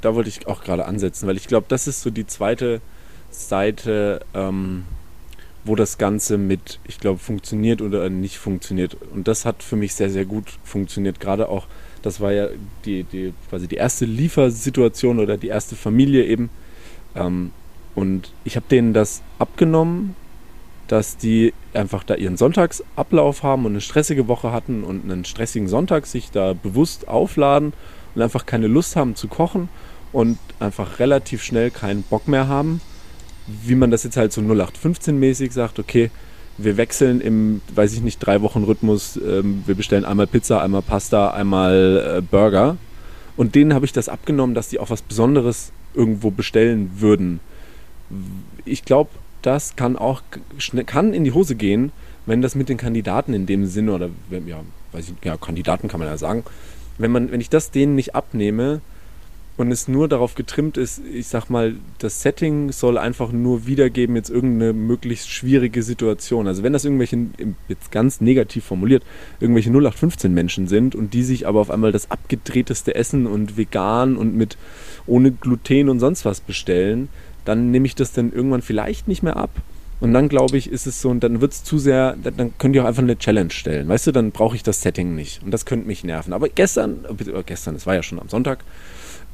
da wollte ich auch gerade ansetzen, weil ich glaube, das ist so die zweite Seite, ähm, wo das Ganze mit, ich glaube, funktioniert oder nicht funktioniert. Und das hat für mich sehr, sehr gut funktioniert. Gerade auch, das war ja die, die quasi die erste Liefersituation oder die erste Familie eben. Ähm, und ich habe denen das abgenommen, dass die einfach da ihren Sonntagsablauf haben und eine stressige Woche hatten und einen stressigen Sonntag sich da bewusst aufladen und einfach keine Lust haben zu kochen und einfach relativ schnell keinen Bock mehr haben. Wie man das jetzt halt so 0815-mäßig sagt, okay, wir wechseln im, weiß ich nicht, drei Wochen Rhythmus, ähm, wir bestellen einmal Pizza, einmal Pasta, einmal äh, Burger. Und denen habe ich das abgenommen, dass die auch was Besonderes irgendwo bestellen würden. Ich glaube, das kann auch kann in die Hose gehen, wenn das mit den Kandidaten in dem Sinne oder wenn- ja, weiß ich, ja, Kandidaten kann man ja sagen, wenn man, wenn ich das denen nicht abnehme und es nur darauf getrimmt ist, ich sag mal, das Setting soll einfach nur wiedergeben jetzt irgendeine möglichst schwierige Situation. Also wenn das irgendwelche, jetzt ganz negativ formuliert, irgendwelche 0815 Menschen sind und die sich aber auf einmal das abgedrehteste Essen und vegan und mit ohne Gluten und sonst was bestellen, dann nehme ich das dann irgendwann vielleicht nicht mehr ab. Und dann glaube ich, ist es so, und dann wird es zu sehr, dann, könnt ihr auch einfach eine Challenge stellen. Weißt du, dann brauche ich das Setting nicht. Und das könnte mich nerven. Aber gestern, äh, gestern, es war ja schon am Sonntag,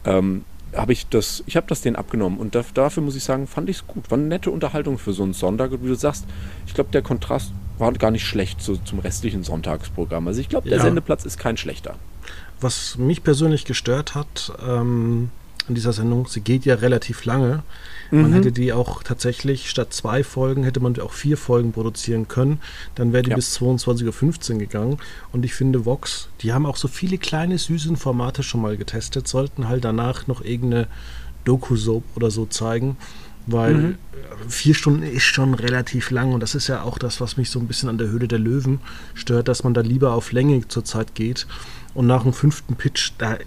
ähm, habe ich das, ich habe das denen abgenommen. Und da, dafür muss ich sagen, fand ich es gut. War eine nette Unterhaltung für so einen Sonntag. Und wie du sagst, ich glaube, der Kontrast war gar nicht schlecht so zum restlichen Sonntagsprogramm. Also ich glaube, der Ja. Sendeplatz ist kein schlechter. Was mich persönlich gestört hat ähm, an dieser Sendung, sie geht ja relativ lange. Man Mhm. hätte die auch tatsächlich statt zwei Folgen, hätte man auch vier Folgen produzieren können. Dann wäre die Ja. bis 22.15 Uhr gegangen. Und ich finde, Vox, die haben auch so viele kleine, süße Formate schon mal getestet, sollten halt danach noch irgendeine Doku-Soap oder so zeigen. Weil mhm. vier Stunden ist schon relativ lang und das ist ja auch das, was mich so ein bisschen an der Höhle der Löwen stört, dass man da lieber auf Länge zurzeit geht. Und nach dem fünften Pitch, da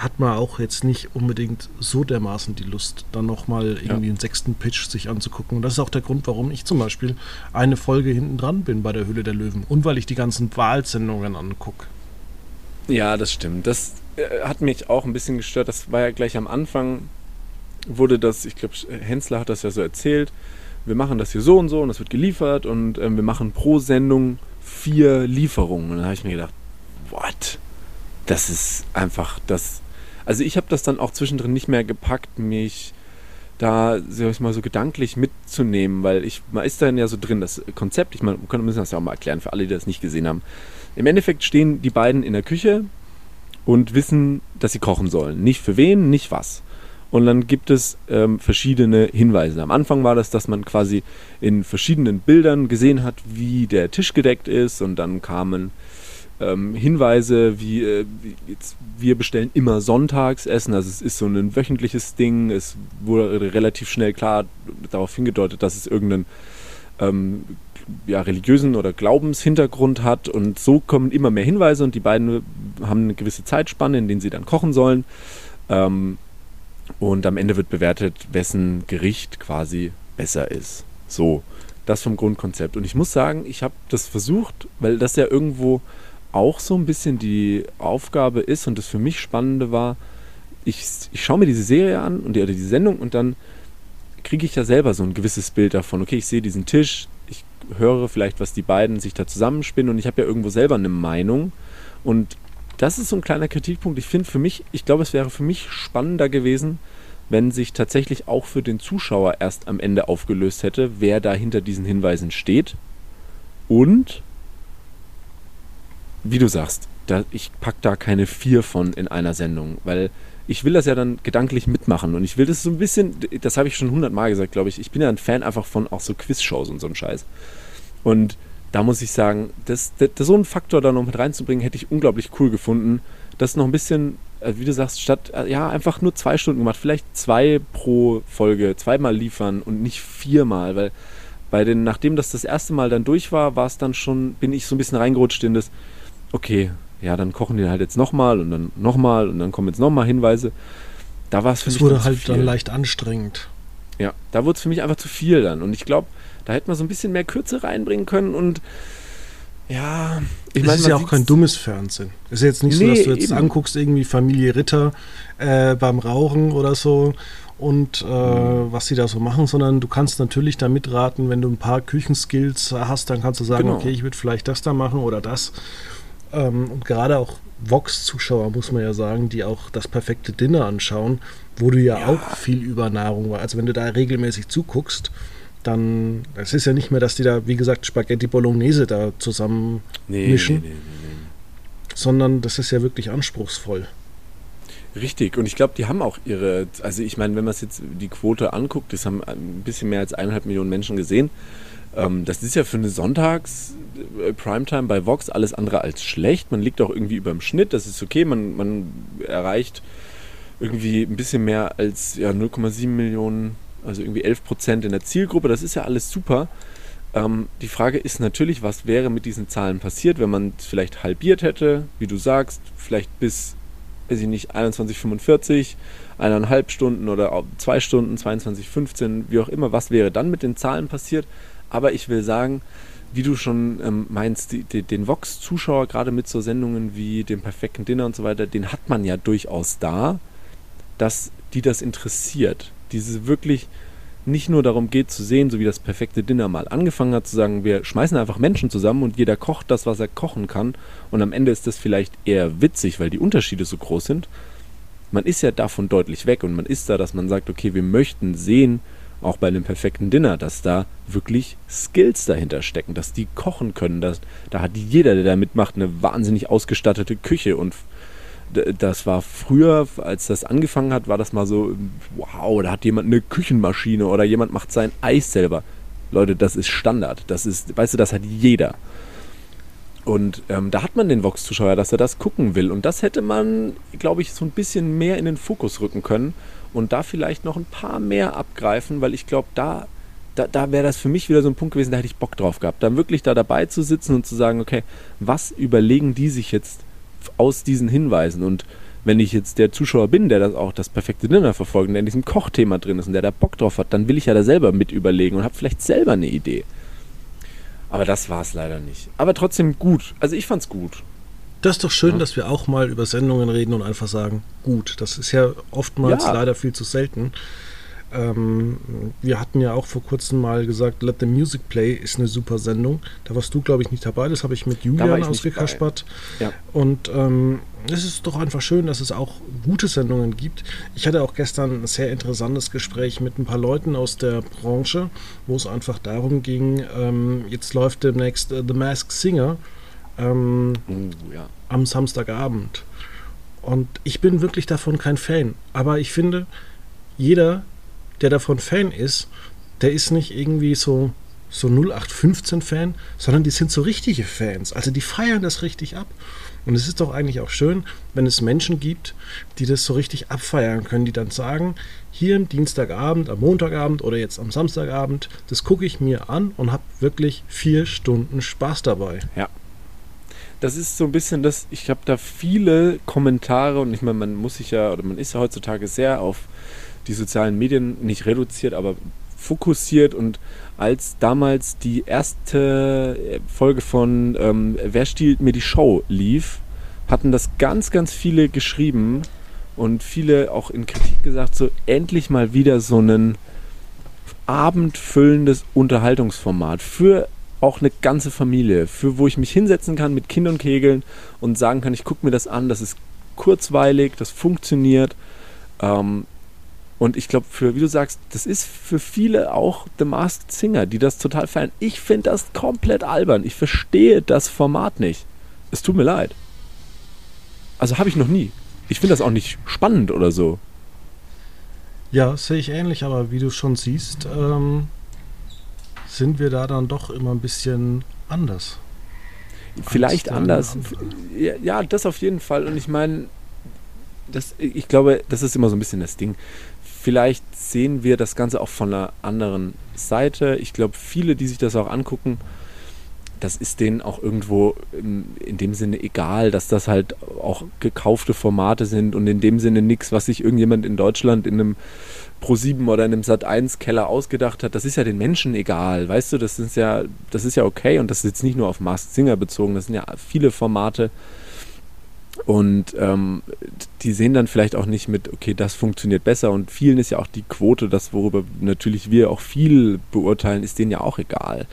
hat man auch jetzt nicht unbedingt so dermaßen die Lust, dann nochmal irgendwie ja. einen sechsten Pitch sich anzugucken. Und das ist auch der Grund, warum ich zum Beispiel eine Folge hinten dran bin bei der Höhle der Löwen und weil ich die ganzen Wahlsendungen angucke. Ja, das stimmt. Das äh, hat mich auch ein bisschen gestört. Das war ja gleich am Anfang, wurde das, ich glaube, Hensler hat das ja so erzählt. Wir machen das hier so und so und das wird geliefert und ähm, wir machen pro Sendung vier Lieferungen. Und dann habe ich mir gedacht, what? Das ist einfach das also ich habe das dann auch zwischendrin nicht mehr gepackt, mich da, sag ich mal, so gedanklich mitzunehmen, weil ich, man ist dann ja so drin, das Konzept, ich meine, wir müssen das ja auch mal erklären für alle, die das nicht gesehen haben. Im Endeffekt stehen die beiden in der Küche und wissen, dass sie kochen sollen. Nicht für wen, nicht was. Und dann gibt es ähm, verschiedene Hinweise. Am Anfang war das, dass man quasi in verschiedenen Bildern gesehen hat, wie der Tisch gedeckt ist. Und dann kamen ähm, Hinweise wie, äh, jetzt, wir bestellen immer sonntags Essen, also es ist so ein wöchentliches Ding, es wurde relativ schnell klar darauf hingedeutet, dass es irgendeinen ähm, ja, religiösen oder Glaubenshintergrund hat und so kommen immer mehr Hinweise und die beiden haben eine gewisse Zeitspanne, in denen sie dann kochen sollen ähm, und am Ende wird bewertet, wessen Gericht quasi besser ist. So, das vom Grundkonzept. Und ich muss sagen, ich habe das versucht, weil das ja irgendwo auch so ein bisschen die Aufgabe ist und das für mich Spannende war, ich, ich schaue mir diese Serie an und die, oder die Sendung und dann kriege ich ja selber so ein gewisses Bild davon. Okay, ich sehe diesen Tisch, ich höre vielleicht, was die beiden sich da zusammenspinnen und ich habe ja irgendwo selber eine Meinung. Und das ist so ein kleiner Kritikpunkt. Ich finde für mich, ich glaube, es wäre für mich spannender gewesen, wenn sich tatsächlich auch für den Zuschauer erst am Ende aufgelöst hätte, wer da hinter diesen Hinweisen steht. Und wie du sagst, da, ich packe da keine vier von in einer Sendung, weil ich will das ja dann gedanklich mitmachen und ich will das so ein bisschen, das habe ich schon hundertmal gesagt, glaube ich, ich bin ja ein Fan einfach von auch so Quizshows und so einem Scheiß. Und da muss ich sagen, das, das, so einen Faktor da noch mit reinzubringen, hätte ich unglaublich cool gefunden. Das noch ein bisschen, äh, wie du sagst, statt, äh, ja, einfach nur zwei Stunden gemacht, vielleicht zwei pro Folge, zweimal liefern und nicht viermal, weil bei den, nachdem das das erste Mal dann durch war, war es dann schon, bin ich so ein bisschen reingerutscht in das, okay, ja, dann kochen die halt jetzt nochmal und dann nochmal und dann kommen jetzt nochmal Hinweise. Da war es für mich. Es wurde halt dann leicht anstrengend. Ja, da wurde es für mich einfach zu viel dann. Und ich glaube, da hätte man so ein bisschen mehr Kürze reinbringen können und ja, ich meine. Es ist ja auch kein dummes Fernsehen. Es ist jetzt nicht nee, so, dass du jetzt eben. anguckst, irgendwie Familie Ritter äh, beim Rauchen oder so und äh, mhm. was sie da so machen, sondern du kannst natürlich da mitraten, wenn du ein paar Küchenskills hast, dann kannst du sagen, genau. okay, ich würde vielleicht das da machen oder das. Ähm, und gerade auch Vox-Zuschauer, muss man ja sagen, die auch das perfekte Dinner anschauen, wo du ja, ja. auch viel über Nahrung war. Also wenn du da regelmäßig zuguckst, dann, es ist ja nicht mehr, dass die da, wie gesagt, Spaghetti Bolognese da zusammen nee, mischen, nee, nee, sondern das ist ja wirklich anspruchsvoll. Richtig, und ich glaube, die haben auch ihre, also ich meine, wenn man es jetzt die Quote anguckt, das haben ein bisschen mehr als eineinhalb Millionen Menschen gesehen. Ähm, das ist ja für eine Sonntags-Primetime äh, bei Vox alles andere als schlecht. Man liegt auch irgendwie über dem Schnitt, das ist okay. Man, man erreicht irgendwie ein bisschen mehr als ja, 0,7 Millionen, also irgendwie 11 Prozent in der Zielgruppe. Das ist ja alles super. Ähm, die Frage ist natürlich, was wäre mit diesen Zahlen passiert, wenn man es vielleicht halbiert hätte, wie du sagst, vielleicht bis, weiß ich nicht, 21,45, eineinhalb Stunden oder zwei Stunden, 22,15, wie auch immer. Was wäre dann mit den Zahlen passiert? Aber ich will sagen, wie du schon ähm, meinst, die, die, den Vox-Zuschauer, gerade mit so Sendungen wie dem perfekten Dinner und so weiter, den hat man ja durchaus da, dass die das interessiert. Diese wirklich nicht nur darum geht zu sehen, so wie das perfekte Dinner mal angefangen hat, zu sagen, wir schmeißen einfach Menschen zusammen und jeder kocht das, was er kochen kann. Und am Ende ist das vielleicht eher witzig, weil die Unterschiede so groß sind. Man ist ja davon deutlich weg und man ist da, dass man sagt, okay, wir möchten sehen, auch bei einem perfekten Dinner, dass da wirklich Skills dahinter stecken, dass die kochen können. Dass, da hat jeder, der da mitmacht, eine wahnsinnig ausgestattete Küche. Und das war früher, als das angefangen hat, war das mal so, wow, da hat jemand eine Küchenmaschine oder jemand macht sein Eis selber. Leute, das ist Standard. Das ist, weißt du, das hat jeder. Und ähm, da hat man den Vox-Zuschauer, dass er das gucken will. Und das hätte man, glaube ich, so ein bisschen mehr in den Fokus rücken können und da vielleicht noch ein paar mehr abgreifen, weil ich glaube, da, da, da wäre das für mich wieder so ein Punkt gewesen, da hätte ich Bock drauf gehabt, dann wirklich da dabei zu sitzen und zu sagen, okay, was überlegen die sich jetzt aus diesen Hinweisen? Und wenn ich jetzt der Zuschauer bin, der das auch das perfekte Dinner verfolgt, der in diesem Kochthema drin ist und der da Bock drauf hat, dann will ich ja da selber mit überlegen und habe vielleicht selber eine Idee. Aber das war es leider nicht. Aber trotzdem gut. Also ich fand's gut. Das ist doch schön, ja. dass wir auch mal über Sendungen reden und einfach sagen, gut. Das ist ja oftmals ja. leider viel zu selten. Ähm, wir hatten ja auch vor kurzem mal gesagt, Let the Music Play ist eine super Sendung. Da warst du, glaube ich, nicht dabei. Das habe ich mit Julian ausgekaspert. Ja. Und ähm, es ist doch einfach schön, dass es auch gute Sendungen gibt. Ich hatte auch gestern ein sehr interessantes Gespräch mit ein paar Leuten aus der Branche, wo es einfach darum ging, ähm, jetzt läuft demnächst uh, The Masked Singer ähm, uh, ja. am Samstagabend. Und ich bin wirklich davon kein Fan. Aber ich finde, jeder, der davon Fan ist, der ist nicht irgendwie so, so 0815-Fan, sondern die sind so richtige Fans. Also die feiern das richtig ab. Und es ist doch eigentlich auch schön, wenn es Menschen gibt, die das so richtig abfeiern können, die dann sagen, hier am Dienstagabend, am Montagabend oder jetzt am Samstagabend, das gucke ich mir an und habe wirklich vier Stunden Spaß dabei. Ja. Das ist so ein bisschen das, ich habe da viele Kommentare und ich meine, man muss sich ja, oder man ist ja heutzutage sehr auf die sozialen Medien nicht reduziert, aber fokussiert und als damals die erste Folge von ähm, Wer stiehlt mir die Show lief, hatten das ganz, ganz viele geschrieben und viele auch in Kritik gesagt, so endlich mal wieder so ein abendfüllendes Unterhaltungsformat für auch eine ganze Familie, für wo ich mich hinsetzen kann mit Kindern kegeln und sagen kann, ich gucke mir das an, das ist kurzweilig, das funktioniert. Ähm, und ich glaube, für, wie du sagst, das ist für viele auch The Masked Singer, die das total feiern. Ich finde das komplett albern. Ich verstehe das Format nicht. Es tut mir leid. Also habe ich noch nie. Ich finde das auch nicht spannend oder so. Ja, sehe ich ähnlich, aber wie du schon siehst, ähm, sind wir da dann doch immer ein bisschen anders. Vielleicht anders. Ja, ja, das auf jeden Fall. Und ich meine, das, ich glaube, das ist immer so ein bisschen das Ding vielleicht sehen wir das Ganze auch von einer anderen Seite. Ich glaube, viele, die sich das auch angucken, das ist denen auch irgendwo in, dem Sinne egal, dass das halt auch gekaufte Formate sind und in dem Sinne nichts, was sich irgendjemand in Deutschland in einem Pro7 oder in einem Sat1 Keller ausgedacht hat. Das ist ja den Menschen egal, weißt du, das ist ja das ist ja okay und das ist jetzt nicht nur auf Masked Singer bezogen, das sind ja viele Formate, und ähm, die sehen dann vielleicht auch nicht mit, okay, das funktioniert besser. Und vielen ist ja auch die Quote, das worüber natürlich wir auch viel beurteilen, ist denen ja auch egal.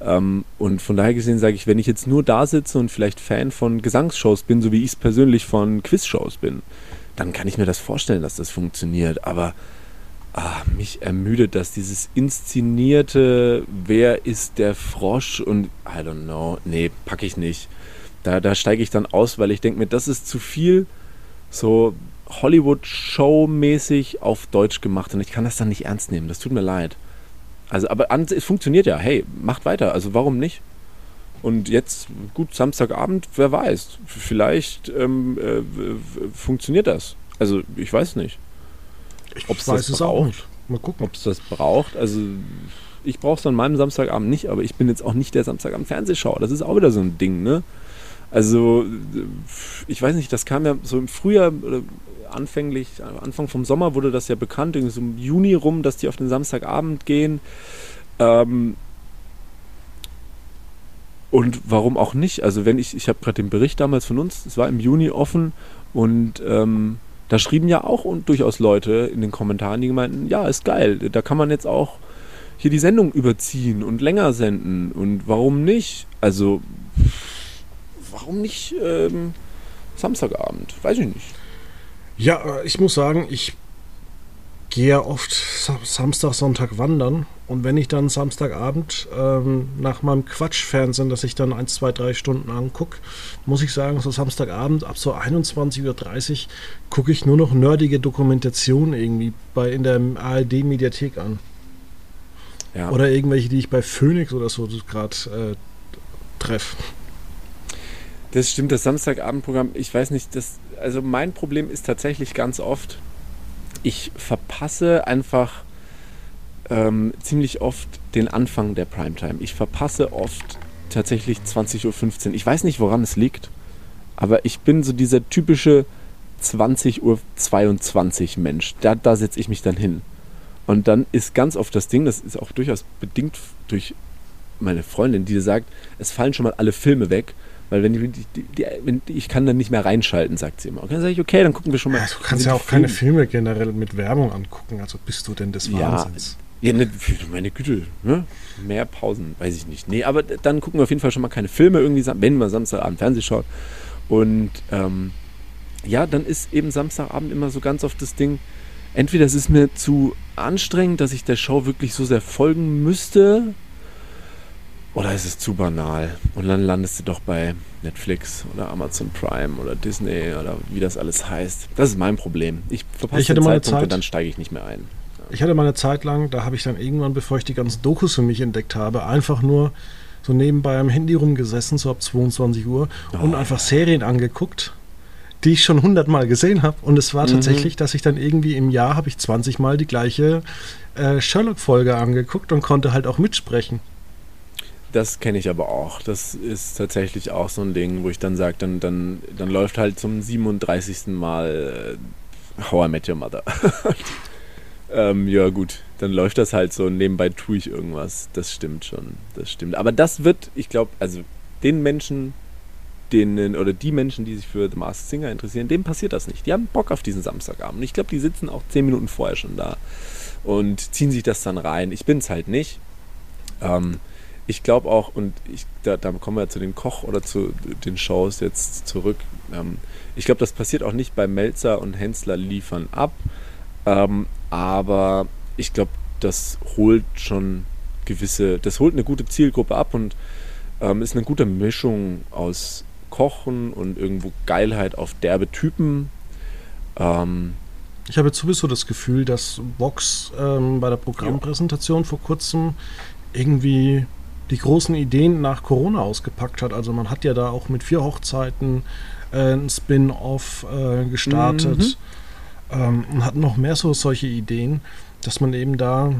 Ähm, und von daher gesehen sage ich, wenn ich jetzt nur da sitze und vielleicht Fan von Gesangsshows bin, so wie ich es persönlich von Quizshows bin, dann kann ich mir das vorstellen, dass das funktioniert. Aber ah, mich ermüdet das, dieses inszenierte, wer ist der Frosch und I don't know, nee, packe ich nicht. Da, da steige ich dann aus, weil ich denke mir, das ist zu viel so Hollywood-Show-mäßig auf Deutsch gemacht und ich kann das dann nicht ernst nehmen. Das tut mir leid. Also, aber an, es funktioniert ja. Hey, macht weiter. Also warum nicht? Und jetzt, gut, Samstagabend, wer weiß. Vielleicht ähm, äh, funktioniert das. Also ich weiß nicht. Ich ob's weiß das es braucht, auch nicht. Mal gucken. Ob es das braucht. Also ich brauche es an meinem Samstagabend nicht, aber ich bin jetzt auch nicht der Samstagabend-Fernsehschauer. Das ist auch wieder so ein Ding, ne? Also, ich weiß nicht, das kam ja so im Frühjahr, anfänglich, Anfang vom Sommer wurde das ja bekannt, irgendwie so im Juni rum, dass die auf den Samstagabend gehen. Ähm, und warum auch nicht? Also wenn ich, ich habe gerade den Bericht damals von uns, es war im Juni offen und ähm, da schrieben ja auch und durchaus Leute in den Kommentaren, die meinten, ja, ist geil, da kann man jetzt auch hier die Sendung überziehen und länger senden und warum nicht? Also warum nicht ähm, Samstagabend? Weiß ich nicht. Ja, äh, ich muss sagen, ich gehe ja oft Samstag, Sonntag wandern und wenn ich dann Samstagabend ähm, nach meinem Quatschfernsehen, das ich dann 1, 2, 3 Stunden angucke, muss ich sagen, so Samstagabend ab so 21.30 Uhr gucke ich nur noch nerdige Dokumentation irgendwie bei, in der ARD-Mediathek an. Ja. Oder irgendwelche, die ich bei Phoenix oder so gerade äh, treffe. Das stimmt, das Samstagabendprogramm, ich weiß nicht, das, also mein Problem ist tatsächlich ganz oft, ich verpasse einfach ähm, ziemlich oft den Anfang der Primetime. Ich verpasse oft tatsächlich 20.15 Uhr. Ich weiß nicht, woran es liegt, aber ich bin so dieser typische 20.22 Uhr Mensch. Da, da setze ich mich dann hin. Und dann ist ganz oft das Ding, das ist auch durchaus bedingt durch meine Freundin, die sagt, es fallen schon mal alle Filme weg, weil wenn die, die, die, wenn ich kann dann nicht mehr reinschalten, sagt sie immer. Und dann sage ich, okay, dann gucken wir schon mal. Ja, du kannst ja auch Film. keine Filme generell mit Werbung angucken, also bist du denn des Wahnsinns? Ja, ne, meine Güte, ne? mehr Pausen, weiß ich nicht. Nee, aber dann gucken wir auf jeden Fall schon mal keine Filme irgendwie, wenn man Samstagabend Fernsehen schaut. Und ähm, ja, dann ist eben Samstagabend immer so ganz oft das Ding, entweder es ist mir zu anstrengend, dass ich der Show wirklich so sehr folgen müsste, oder ist es zu banal? Und dann landest du doch bei Netflix oder Amazon Prime oder Disney oder wie das alles heißt. Das ist mein Problem. Ich verpasse ich hatte den Zeitpunkt Zeit, und dann steige ich nicht mehr ein. Ja. Ich hatte mal eine Zeit lang, da habe ich dann irgendwann, bevor ich die ganzen Dokus für mich entdeckt habe, einfach nur so nebenbei am Handy rumgesessen, so ab 22 Uhr oh. und einfach Serien angeguckt die ich schon hundertmal gesehen habe. Und es war mhm. tatsächlich, dass ich dann irgendwie im Jahr habe ich 20 Mal die gleiche äh, Sherlock-Folge angeguckt und konnte halt auch mitsprechen. Das kenne ich aber auch. Das ist tatsächlich auch so ein Ding, wo ich dann sage, dann, dann, dann läuft halt zum 37. Mal äh, How I Met Your Mother. ähm, ja gut, dann läuft das halt so nebenbei tue ich irgendwas. Das stimmt schon, das stimmt. Aber das wird, ich glaube, also den Menschen, denen oder die Menschen, die sich für The Masked Singer interessieren, dem passiert das nicht. Die haben Bock auf diesen Samstagabend. Ich glaube, die sitzen auch zehn Minuten vorher schon da und ziehen sich das dann rein. Ich bin es halt nicht. Ähm, ich glaube auch, und ich, da, da, kommen wir zu den Koch- oder zu den Shows jetzt zurück. Ähm, ich glaube, das passiert auch nicht bei Melzer und Hensler liefern ab. Ähm, aber ich glaube, das holt schon gewisse, das holt eine gute Zielgruppe ab und ähm, ist eine gute Mischung aus Kochen und irgendwo Geilheit auf derbe Typen. Ähm, ich habe jetzt sowieso das Gefühl, dass Vox ähm, bei der Programmpräsentation vor kurzem irgendwie die großen Ideen nach Corona ausgepackt hat. Also man hat ja da auch mit vier Hochzeiten äh, ein Spin-off äh, gestartet mhm. ähm, und hat noch mehr so solche Ideen, dass man eben da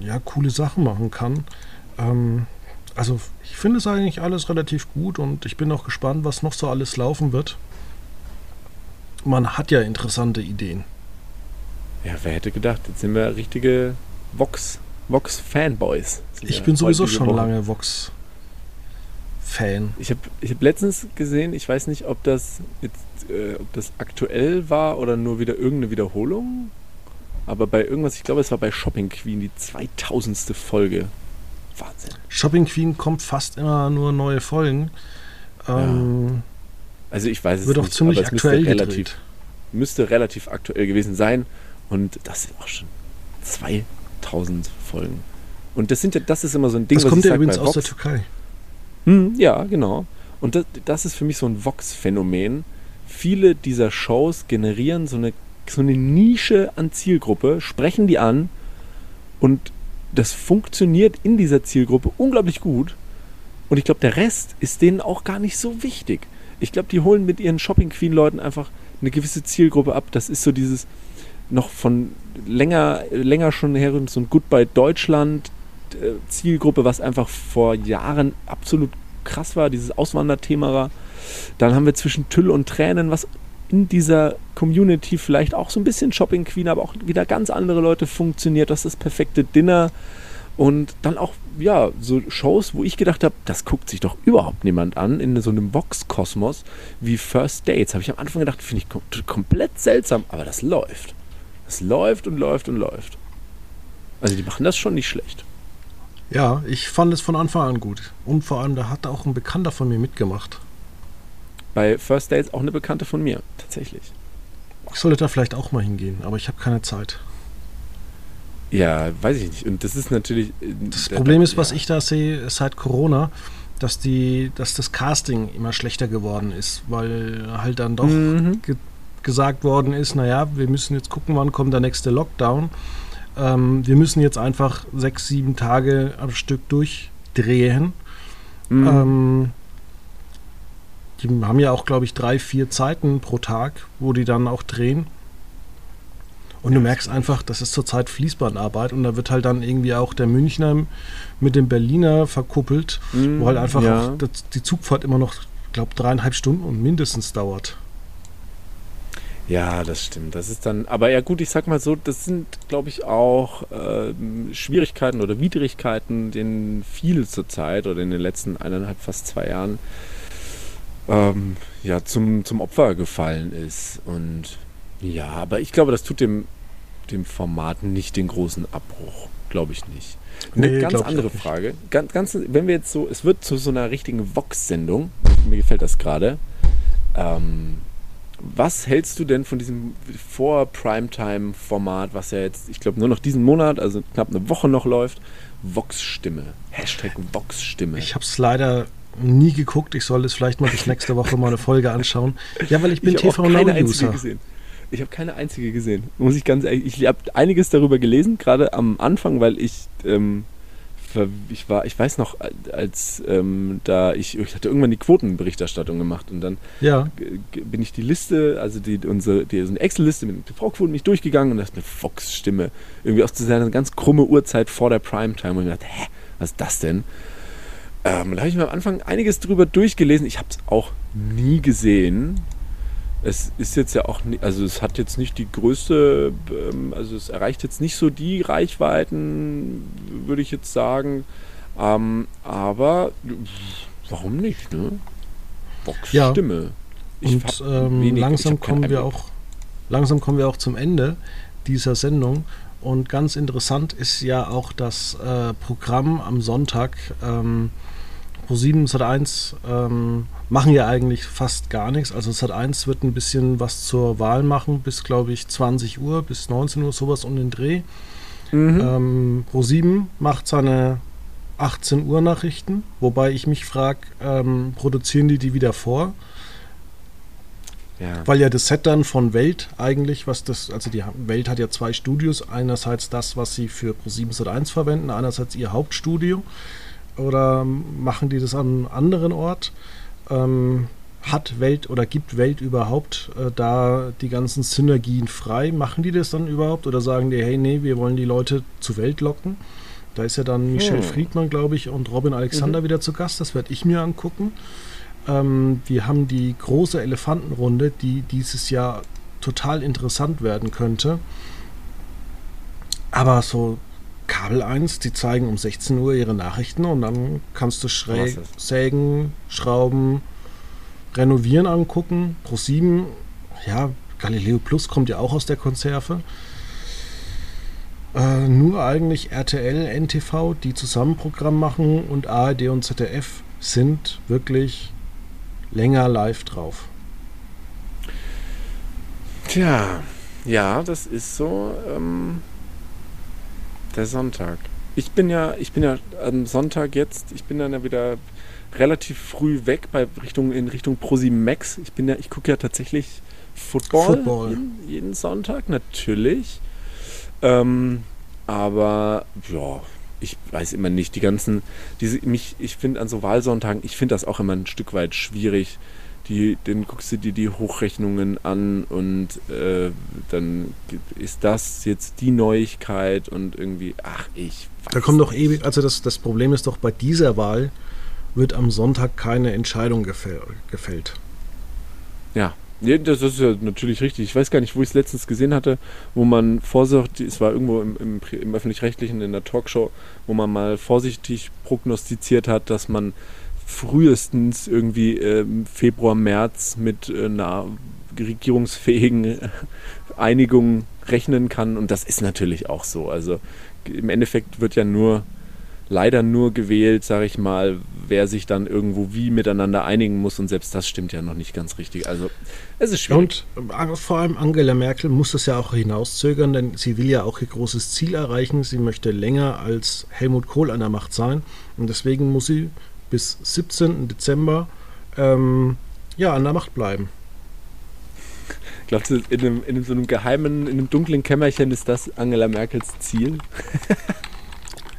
ja coole Sachen machen kann. Ähm, also ich finde es eigentlich alles relativ gut und ich bin auch gespannt, was noch so alles laufen wird. Man hat ja interessante Ideen. Ja, wer hätte gedacht, jetzt sind wir richtige Vox, Vox Fanboys. Ich bin sowieso schon Woche. lange Vox Fan. Ich habe ich hab letztens gesehen, ich weiß nicht, ob das jetzt, äh, ob das aktuell war oder nur wieder irgendeine Wiederholung. Aber bei irgendwas, ich glaube, es war bei Shopping Queen die 2000. Folge. Wahnsinn. Shopping Queen kommt fast immer nur neue Folgen. Ähm, ja. Also ich weiß es wird nicht. Wird auch ziemlich aktuell müsste relativ, müsste relativ aktuell gewesen sein. Und das sind auch schon 2000 Folgen. Und das sind ja, das ist immer so ein Ding, das was kommt ja übrigens aus der Türkei. Hm, ja, genau. Und das, das ist für mich so ein Vox-Phänomen. Viele dieser Shows generieren so eine, so eine Nische an Zielgruppe, sprechen die an und das funktioniert in dieser Zielgruppe unglaublich gut. Und ich glaube, der Rest ist denen auch gar nicht so wichtig. Ich glaube, die holen mit ihren Shopping Queen-Leuten einfach eine gewisse Zielgruppe ab. Das ist so dieses noch von länger, länger schon her so ein Goodbye Deutschland Zielgruppe, was einfach vor Jahren absolut krass war, dieses Auswanderthema war. Dann haben wir zwischen Tüll und Tränen, was in dieser Community vielleicht auch so ein bisschen Shopping Queen, aber auch wieder ganz andere Leute funktioniert. Das ist das perfekte Dinner. Und dann auch, ja, so Shows, wo ich gedacht habe, das guckt sich doch überhaupt niemand an, in so einem Box-Kosmos wie First Dates. Habe ich am Anfang gedacht, finde ich komplett seltsam, aber das läuft. Das läuft und läuft und läuft. Also die machen das schon nicht schlecht. Ja, ich fand es von Anfang an gut. Und vor allem, da hat auch ein Bekannter von mir mitgemacht. Bei First Dates auch eine Bekannte von mir, tatsächlich. Ich sollte da vielleicht auch mal hingehen, aber ich habe keine Zeit. Ja, weiß ich nicht. Und das ist natürlich. Äh, das Problem ist, was ich da sehe, seit Corona, dass die, dass das Casting immer schlechter geworden ist, weil halt dann doch mhm. ge gesagt worden ist, naja, wir müssen jetzt gucken, wann kommt der nächste Lockdown. Ähm, wir müssen jetzt einfach sechs, sieben Tage am Stück durchdrehen. Mhm. Ähm, die haben ja auch, glaube ich, drei, vier Zeiten pro Tag, wo die dann auch drehen. Und du merkst einfach, das ist zurzeit Fließbandarbeit und da wird halt dann irgendwie auch der Münchner mit dem Berliner verkuppelt, mm, wo halt einfach ja. auch die Zugfahrt immer noch, glaube dreieinhalb Stunden und mindestens dauert. Ja, das stimmt. Das ist dann, aber ja gut, ich sag mal so, das sind, glaube ich, auch äh, Schwierigkeiten oder Widrigkeiten, denen viele zurzeit oder in den letzten eineinhalb, fast zwei Jahren ähm, ja, zum, zum Opfer gefallen ist. Und ja, aber ich glaube, das tut dem, dem Format nicht den großen Abbruch. Glaube ich nicht. Eine nee, ganz andere Frage. Ganz, ganz, wenn wir jetzt so, es wird zu so einer richtigen Vox-Sendung, mir gefällt das gerade. Ähm, was hältst du denn von diesem Vor-Primetime-Format, was ja jetzt, ich glaube, nur noch diesen Monat, also knapp eine Woche noch läuft? Vox-Stimme. Hashtag Vox-Stimme. Ich habe es leider nie geguckt. Ich soll es vielleicht mal bis nächste Woche mal eine Folge anschauen. Ja, weil ich bin TV Now User. Ich habe keine einzige gesehen. Muss ich ganz ehrlich, ich habe einiges darüber gelesen, gerade am Anfang, weil ich ähm, ich war, ich weiß noch, als ähm, da ich, ich hatte irgendwann die Quotenberichterstattung gemacht und dann ja. bin ich die Liste, also die, unsere, die, so Excel-Liste mit TV-Quoten nicht durchgegangen und da ist eine Fox-Stimme irgendwie aus dieser ganz krumme Uhrzeit vor der Primetime und ich dachte, hä, was ist das denn? Ähm, da habe ich mir am Anfang einiges drüber durchgelesen. Ich habe es auch nie gesehen. Es ist jetzt ja auch, nicht, also es hat jetzt nicht die größte, ähm, also es erreicht jetzt nicht so die Reichweiten, würde ich jetzt sagen. Ähm, aber warum nicht, ne? Vox ja. Stimme. Ich Und ähm, wenig, langsam kommen wir auch, langsam kommen wir auch zum Ende dieser Sendung. Und ganz interessant ist ja auch das äh, Programm am Sonntag. Ähm, Pro7 Sat1 ähm, machen ja eigentlich fast gar nichts. Also Sat1 wird ein bisschen was zur Wahl machen, bis glaube ich 20 Uhr, bis 19 Uhr sowas um den Dreh. Mhm. Ähm, Pro7 macht seine 18 Uhr Nachrichten, wobei ich mich frage, ähm, produzieren die die wieder vor? Ja. Weil ja das Set dann von Welt eigentlich, was das, also die Welt hat ja zwei Studios, einerseits das, was sie für Pro7 Sat1 verwenden, einerseits ihr Hauptstudio oder machen die das an einem anderen Ort? Ähm, hat Welt oder gibt Welt überhaupt äh, da die ganzen Synergien frei? Machen die das dann überhaupt oder sagen die, hey, nee, wir wollen die Leute zu Welt locken? Da ist ja dann Michelle hm. Friedmann, glaube ich, und Robin Alexander mhm. wieder zu Gast. Das werde ich mir angucken. Ähm, wir haben die große Elefantenrunde, die dieses Jahr total interessant werden könnte. Aber so Kabel 1, die zeigen um 16 Uhr ihre Nachrichten und dann kannst du schräg sägen, schrauben, renovieren angucken. Pro 7, ja, Galileo Plus kommt ja auch aus der Konserve. Äh, nur eigentlich RTL, NTV, die zusammen Programm machen und ARD und ZDF sind wirklich länger live drauf. Tja, ja, das ist so. Ähm der Sonntag. Ich bin ja, ich bin ja am Sonntag jetzt, ich bin dann ja wieder relativ früh weg bei Richtung, in Richtung Max. Ich bin ja, ich gucke ja tatsächlich Football, Football. Jeden, jeden, Sonntag, natürlich. Ähm, aber ja, ich weiß immer nicht, die ganzen, diese, mich, ich finde an so Wahlsonntagen, ich finde das auch immer ein Stück weit schwierig, die, dann guckst du dir die Hochrechnungen an und äh, dann ist das jetzt die Neuigkeit und irgendwie, ach, ich weiß Da kommt doch ewig, also das, das Problem ist doch, bei dieser Wahl wird am Sonntag keine Entscheidung gefällt. Ja, das ist ja natürlich richtig. Ich weiß gar nicht, wo ich es letztens gesehen hatte, wo man vorsichtig, es war irgendwo im, im, im öffentlich-rechtlichen in der Talkshow, wo man mal vorsichtig prognostiziert hat, dass man frühestens irgendwie äh, Februar, März mit äh, einer regierungsfähigen Einigung rechnen kann. Und das ist natürlich auch so. Also im Endeffekt wird ja nur leider nur gewählt, sage ich mal, wer sich dann irgendwo wie miteinander einigen muss. Und selbst das stimmt ja noch nicht ganz richtig. Also es ist schwierig. Und äh, vor allem Angela Merkel muss das ja auch hinauszögern, denn sie will ja auch ihr großes Ziel erreichen. Sie möchte länger als Helmut Kohl an der Macht sein. Und deswegen muss sie bis 17. Dezember ähm, ja, an der Macht bleiben. Glaubst du, in, einem, in so einem geheimen, in einem dunklen Kämmerchen ist das Angela Merkels Ziel?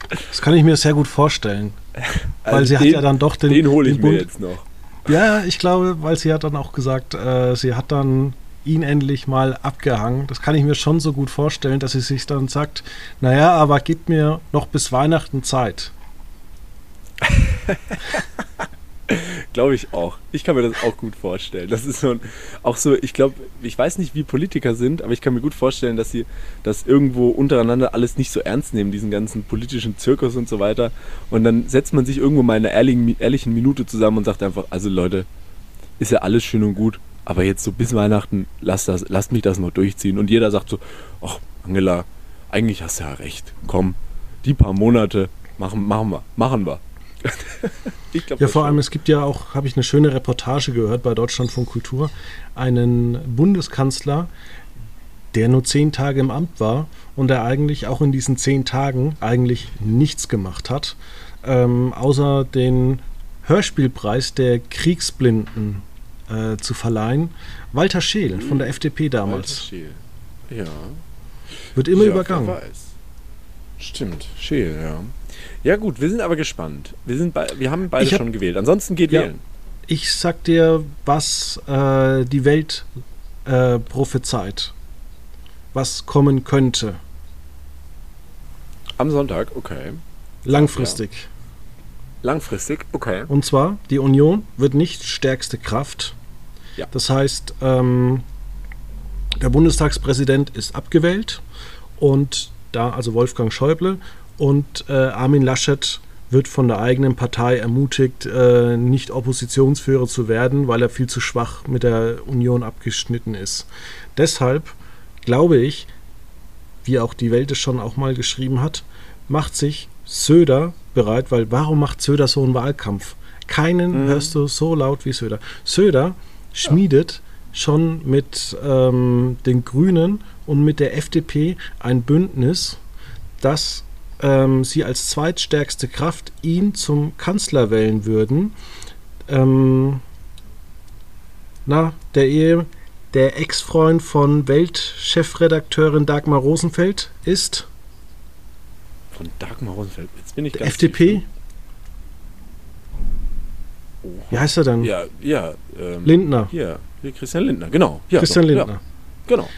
das kann ich mir sehr gut vorstellen. Also weil sie den, hat ja dann doch den. Den hole ich den Bund, mir jetzt noch. Ja, ich glaube, weil sie hat dann auch gesagt, äh, sie hat dann ihn endlich mal abgehangen. Das kann ich mir schon so gut vorstellen, dass sie sich dann sagt, naja, aber gib mir noch bis Weihnachten Zeit. glaube ich auch. Ich kann mir das auch gut vorstellen. Das ist so ein, auch so, ich glaube, ich weiß nicht, wie Politiker sind, aber ich kann mir gut vorstellen, dass sie das irgendwo untereinander alles nicht so ernst nehmen, diesen ganzen politischen Zirkus und so weiter. Und dann setzt man sich irgendwo mal in einer ehrlichen, ehrlichen Minute zusammen und sagt einfach, also Leute, ist ja alles schön und gut, aber jetzt so bis Weihnachten, lasst, das, mich das noch durchziehen. Und jeder sagt so, ach Angela, eigentlich hast du ja recht. Komm, die paar Monate machen, machen wir, machen wir. glaub, ja, vor allem, es gibt ja auch, habe ich eine schöne Reportage gehört bei Deutschlandfunk Kultur, einen Bundeskanzler, der nur zehn Tage im Amt war und der eigentlich auch in diesen zehn Tagen eigentlich nichts gemacht hat, ähm, außer den Hörspielpreis der Kriegsblinden äh, zu verleihen. Walter Scheel von der FDP damals. Walter Scheel. Ja. Wird immer ja, übergangen. Stimmt, Scheel, ja. Ja gut, wir sind aber gespannt. Wir, sind wir haben beide hab, schon gewählt. Ansonsten geht ja, wählen. Ich sag dir, was äh, die Welt äh, prophezeit. Was kommen könnte. Am Sonntag, okay. Langfristig. Ja. Langfristig, okay. Und zwar, die Union wird nicht stärkste Kraft. Ja. Das heißt, ähm, der Bundestagspräsident ist abgewählt und da, also Wolfgang Schäuble, und äh, Armin Laschet wird von der eigenen Partei ermutigt, äh, nicht Oppositionsführer zu werden, weil er viel zu schwach mit der Union abgeschnitten ist. Deshalb glaube ich, wie auch die Welt es schon auch mal geschrieben hat, macht sich Söder bereit, weil warum macht Söder so einen Wahlkampf? Keinen mhm. hörst du so laut wie Söder. Söder schmiedet ja. schon mit ähm, den Grünen und mit der FDP ein Bündnis, das ähm, sie als zweitstärkste Kraft ihn zum Kanzler wählen würden. Ähm, na, der Ehe, der Ex-Freund von Weltchefredakteurin Dagmar Rosenfeld ist. Von Dagmar Rosenfeld? Jetzt bin ich ganz. FDP? Wie heißt er denn? Ja, ja. Ähm, Lindner. Hier, Christian Lindner, genau. Ja, Christian doch, Lindner. Ja, genau.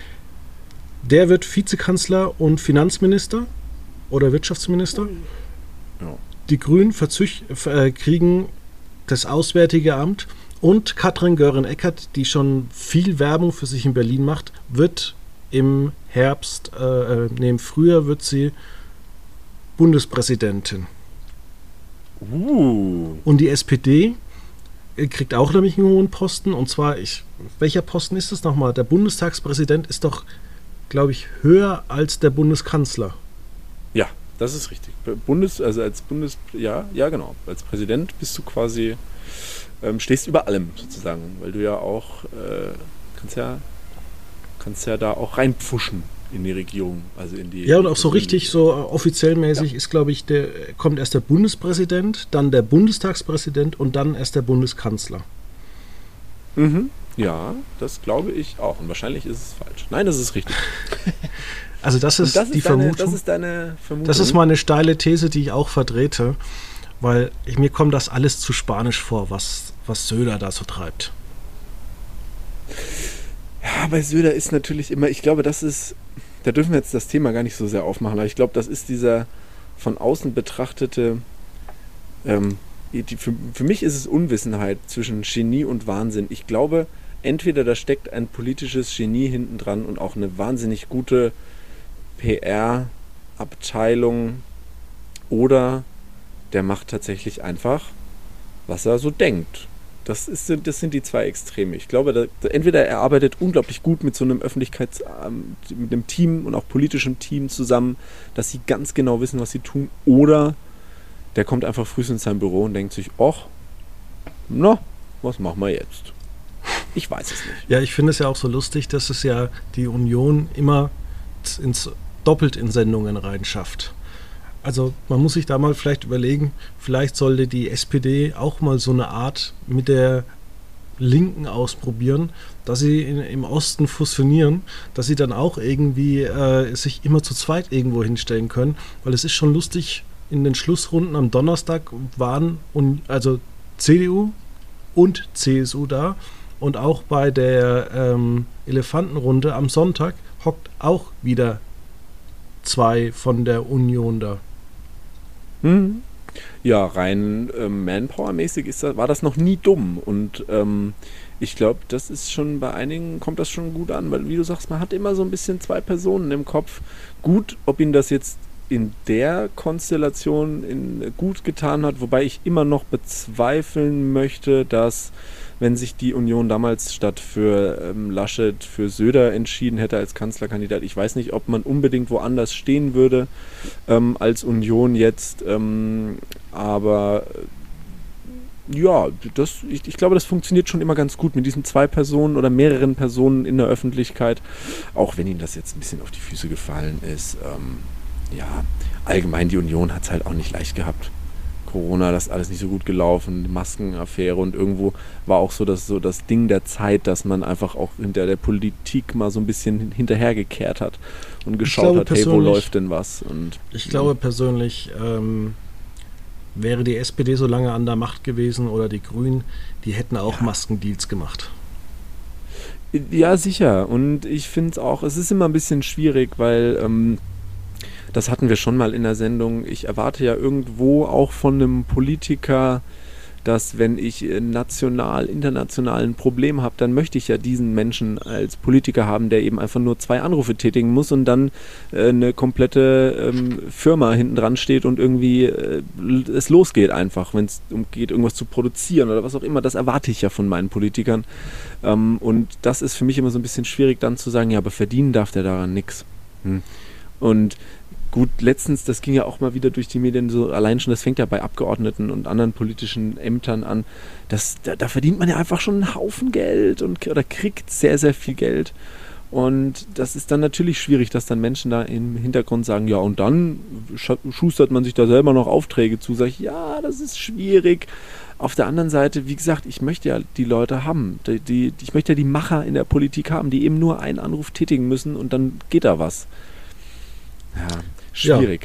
Der wird Vizekanzler und Finanzminister oder Wirtschaftsminister. Ja. Die Grünen äh, kriegen das Auswärtige Amt und Katrin Göring-Eckert, die schon viel Werbung für sich in Berlin macht, wird im Herbst, äh, äh nee, im Frühjahr wird sie Bundespräsidentin. Uh. Und die SPD äh, kriegt auch nämlich einen hohen Posten. Und zwar, ich, welcher Posten ist das nochmal? Der Bundestagspräsident ist doch, glaube ich, höher als der Bundeskanzler. Ja, das ist richtig. Bundes, also als Bundes, ja, ja genau. Als Präsident bist du quasi, ähm, stehst über allem sozusagen, weil du ja auch äh, kannst ja, kannst ja da auch reinpfuschen in die Regierung, also in die. Ja, und auch so richtig, so offiziell mäßig ja. ist, glaube ich, der kommt erst der Bundespräsident, dann der Bundestagspräsident und dann erst der Bundeskanzler. Mhm. Ja, das glaube ich auch. Und wahrscheinlich ist es falsch. Nein, das ist richtig. Also das ist, das ist die deine, Vermutung. Das ist deine Vermutung. Das ist meine steile These, die ich auch vertrete, weil ich, mir kommt das alles zu spanisch vor, was, was Söder da so treibt. Ja, bei Söder ist natürlich immer, ich glaube, das ist, da dürfen wir jetzt das Thema gar nicht so sehr aufmachen, aber ich glaube, das ist dieser von außen betrachtete, ähm, die, für, für mich ist es Unwissenheit zwischen Genie und Wahnsinn. Ich glaube, entweder da steckt ein politisches Genie hinten dran und auch eine wahnsinnig gute PR-Abteilung oder der macht tatsächlich einfach, was er so denkt. Das, ist, das sind die zwei Extreme. Ich glaube, da, entweder er arbeitet unglaublich gut mit so einem Öffentlichkeits-, ähm, mit einem Team und auch politischem Team zusammen, dass sie ganz genau wissen, was sie tun, oder der kommt einfach früh in sein Büro und denkt sich, ach, na, was machen wir jetzt? Ich weiß es nicht. Ja, ich finde es ja auch so lustig, dass es ja die Union immer ins doppelt in Sendungen reinschafft. Also man muss sich da mal vielleicht überlegen, vielleicht sollte die SPD auch mal so eine Art mit der Linken ausprobieren, dass sie in, im Osten fusionieren, dass sie dann auch irgendwie äh, sich immer zu zweit irgendwo hinstellen können, weil es ist schon lustig, in den Schlussrunden am Donnerstag waren und also CDU, und CSU da. Und auch bei der ähm, Elefantenrunde am Sonntag hockt auch wieder zwei von der Union da. Hm. Ja, rein äh, Manpower-mäßig war das noch nie dumm. Und ähm, ich glaube, das ist schon bei einigen kommt das schon gut an, weil wie du sagst, man hat immer so ein bisschen zwei Personen im Kopf. Gut, ob ihn das jetzt in der Konstellation in, gut getan hat, wobei ich immer noch bezweifeln möchte, dass wenn sich die Union damals statt für ähm, Laschet für Söder entschieden hätte als Kanzlerkandidat. Ich weiß nicht, ob man unbedingt woanders stehen würde ähm, als Union jetzt, ähm, aber äh, ja, das, ich, ich, glaube, das funktioniert schon immer ganz gut mit diesen zwei Personen oder mehreren Personen in der Öffentlichkeit, auch wenn ihnen das jetzt ein bisschen auf die Füße gefallen ist. Ähm, ja, allgemein die Union hat es halt auch nicht leicht gehabt. Corona, das ist alles nicht so gut gelaufen, die Maskenaffäre und irgendwo war auch so das, so das Ding der Zeit, dass man einfach auch hinter der Politik mal so ein bisschen hinterhergekehrt hat und geschaut hat, hey, wo läuft denn was? Und, ich glaube persönlich, ähm, wäre die SPD so lange an der Macht gewesen oder die Grünen, die hätten auch ja. Maskendeals gemacht. Ja, sicher. Und ich finde es auch, es ist immer ein bisschen schwierig, weil ähm, das hatten wir schon mal in der Sendung. Ich erwarte ja irgendwo auch von einem Politiker, dass wenn ich national, international ein Problem habe, dann möchte ich ja diesen Menschen als Politiker haben, der eben einfach nur zwei Anrufe tätigen muss und dann äh, eine komplette ähm, Firma hinten dran steht und irgendwie äh, es losgeht einfach, wenn es um geht, irgendwas zu produzieren oder was auch immer. Das erwarte ich ja von meinen Politikern. Ähm, und das ist für mich immer so ein bisschen schwierig, dann zu sagen, ja, aber verdienen darf der daran nichts. Hm. Und Gut, letztens, das ging ja auch mal wieder durch die Medien so, allein schon, das fängt ja bei Abgeordneten und anderen politischen Ämtern an. Das, da, da verdient man ja einfach schon einen Haufen Geld und oder kriegt sehr, sehr viel Geld. Und das ist dann natürlich schwierig, dass dann Menschen da im Hintergrund sagen, ja, und dann schustert man sich da selber noch Aufträge zu. Sag ich, ja, das ist schwierig. Auf der anderen Seite, wie gesagt, ich möchte ja die Leute haben. Die, die, ich möchte ja die Macher in der Politik haben, die eben nur einen Anruf tätigen müssen und dann geht da was. Ja. Schwierig.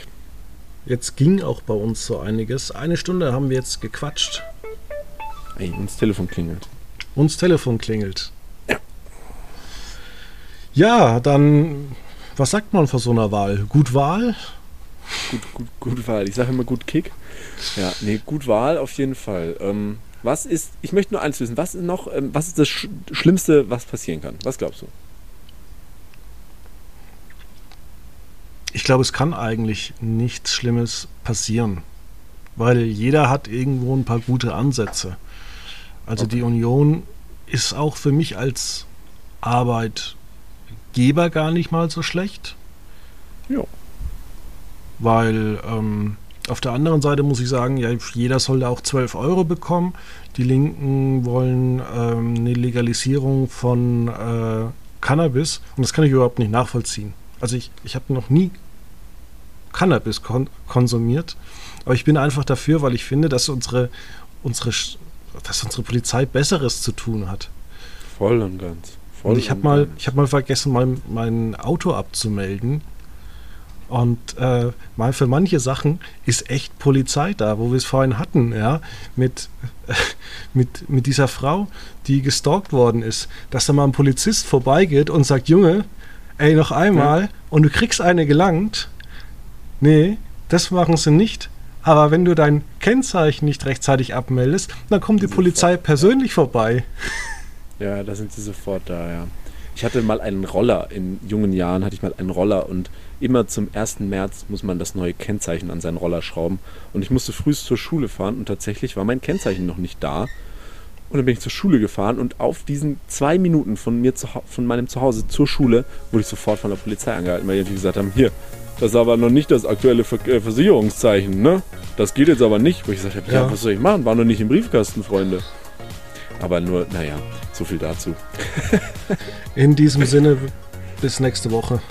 Ja. Jetzt ging auch bei uns so einiges. Eine Stunde haben wir jetzt gequatscht. Ey, uns Telefon klingelt. Uns Telefon klingelt. Ja. Ja, dann, was sagt man vor so einer Wahl? Gut Wahl? Gut, gut, gut Wahl. Ich sage immer gut Kick. Ja, nee, gut Wahl auf jeden Fall. Ähm, was ist, ich möchte nur eins wissen, was ist noch, ähm, was ist das Sch Schlimmste, was passieren kann? Was glaubst du? Ich glaube, es kann eigentlich nichts Schlimmes passieren, weil jeder hat irgendwo ein paar gute Ansätze. Also okay. die Union ist auch für mich als Arbeitgeber gar nicht mal so schlecht. Ja. Weil ähm, auf der anderen Seite muss ich sagen, ja, jeder sollte auch 12 Euro bekommen. Die Linken wollen ähm, eine Legalisierung von äh, Cannabis und das kann ich überhaupt nicht nachvollziehen. Also ich, ich habe noch nie Cannabis kon konsumiert, aber ich bin einfach dafür, weil ich finde, dass unsere, unsere, dass unsere Polizei Besseres zu tun hat. Voll und ganz. Voll und ich habe mal, ich mal vergessen, mein, mein Auto abzumelden. Und äh, mal für manche Sachen ist echt Polizei da, wo wir es vorhin hatten, ja, mit, äh, mit, mit dieser Frau, die gestalkt worden ist, dass da mal ein Polizist vorbeigeht und sagt, Junge, ey, noch einmal, ja. und du kriegst eine gelangt. Nee, das machen sie nicht. Aber wenn du dein Kennzeichen nicht rechtzeitig abmeldest, dann kommt die Polizei persönlich vorbei. Ja, da sind sie sofort da, ja. Ich hatte mal einen Roller, in jungen Jahren hatte ich mal einen Roller und immer zum 1. März muss man das neue Kennzeichen an seinen Roller schrauben. Und ich musste frühst zur Schule fahren und tatsächlich war mein Kennzeichen noch nicht da. Und dann bin ich zur Schule gefahren und auf diesen zwei Minuten von mir zu, von meinem Zuhause zur Schule wurde ich sofort von der Polizei angehalten, weil die gesagt haben, hier, das ist aber noch nicht das aktuelle äh, Versicherungszeichen, ne? Das geht jetzt aber nicht. Wo ich gesagt habe, ja. ja, was soll ich machen? War noch nicht im Briefkasten, Freunde. Aber nur, naja, so viel dazu. In diesem Sinne, bis nächste Woche.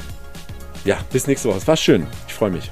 Ja, bis nächste Woche. Es war schön. Ich freue mich.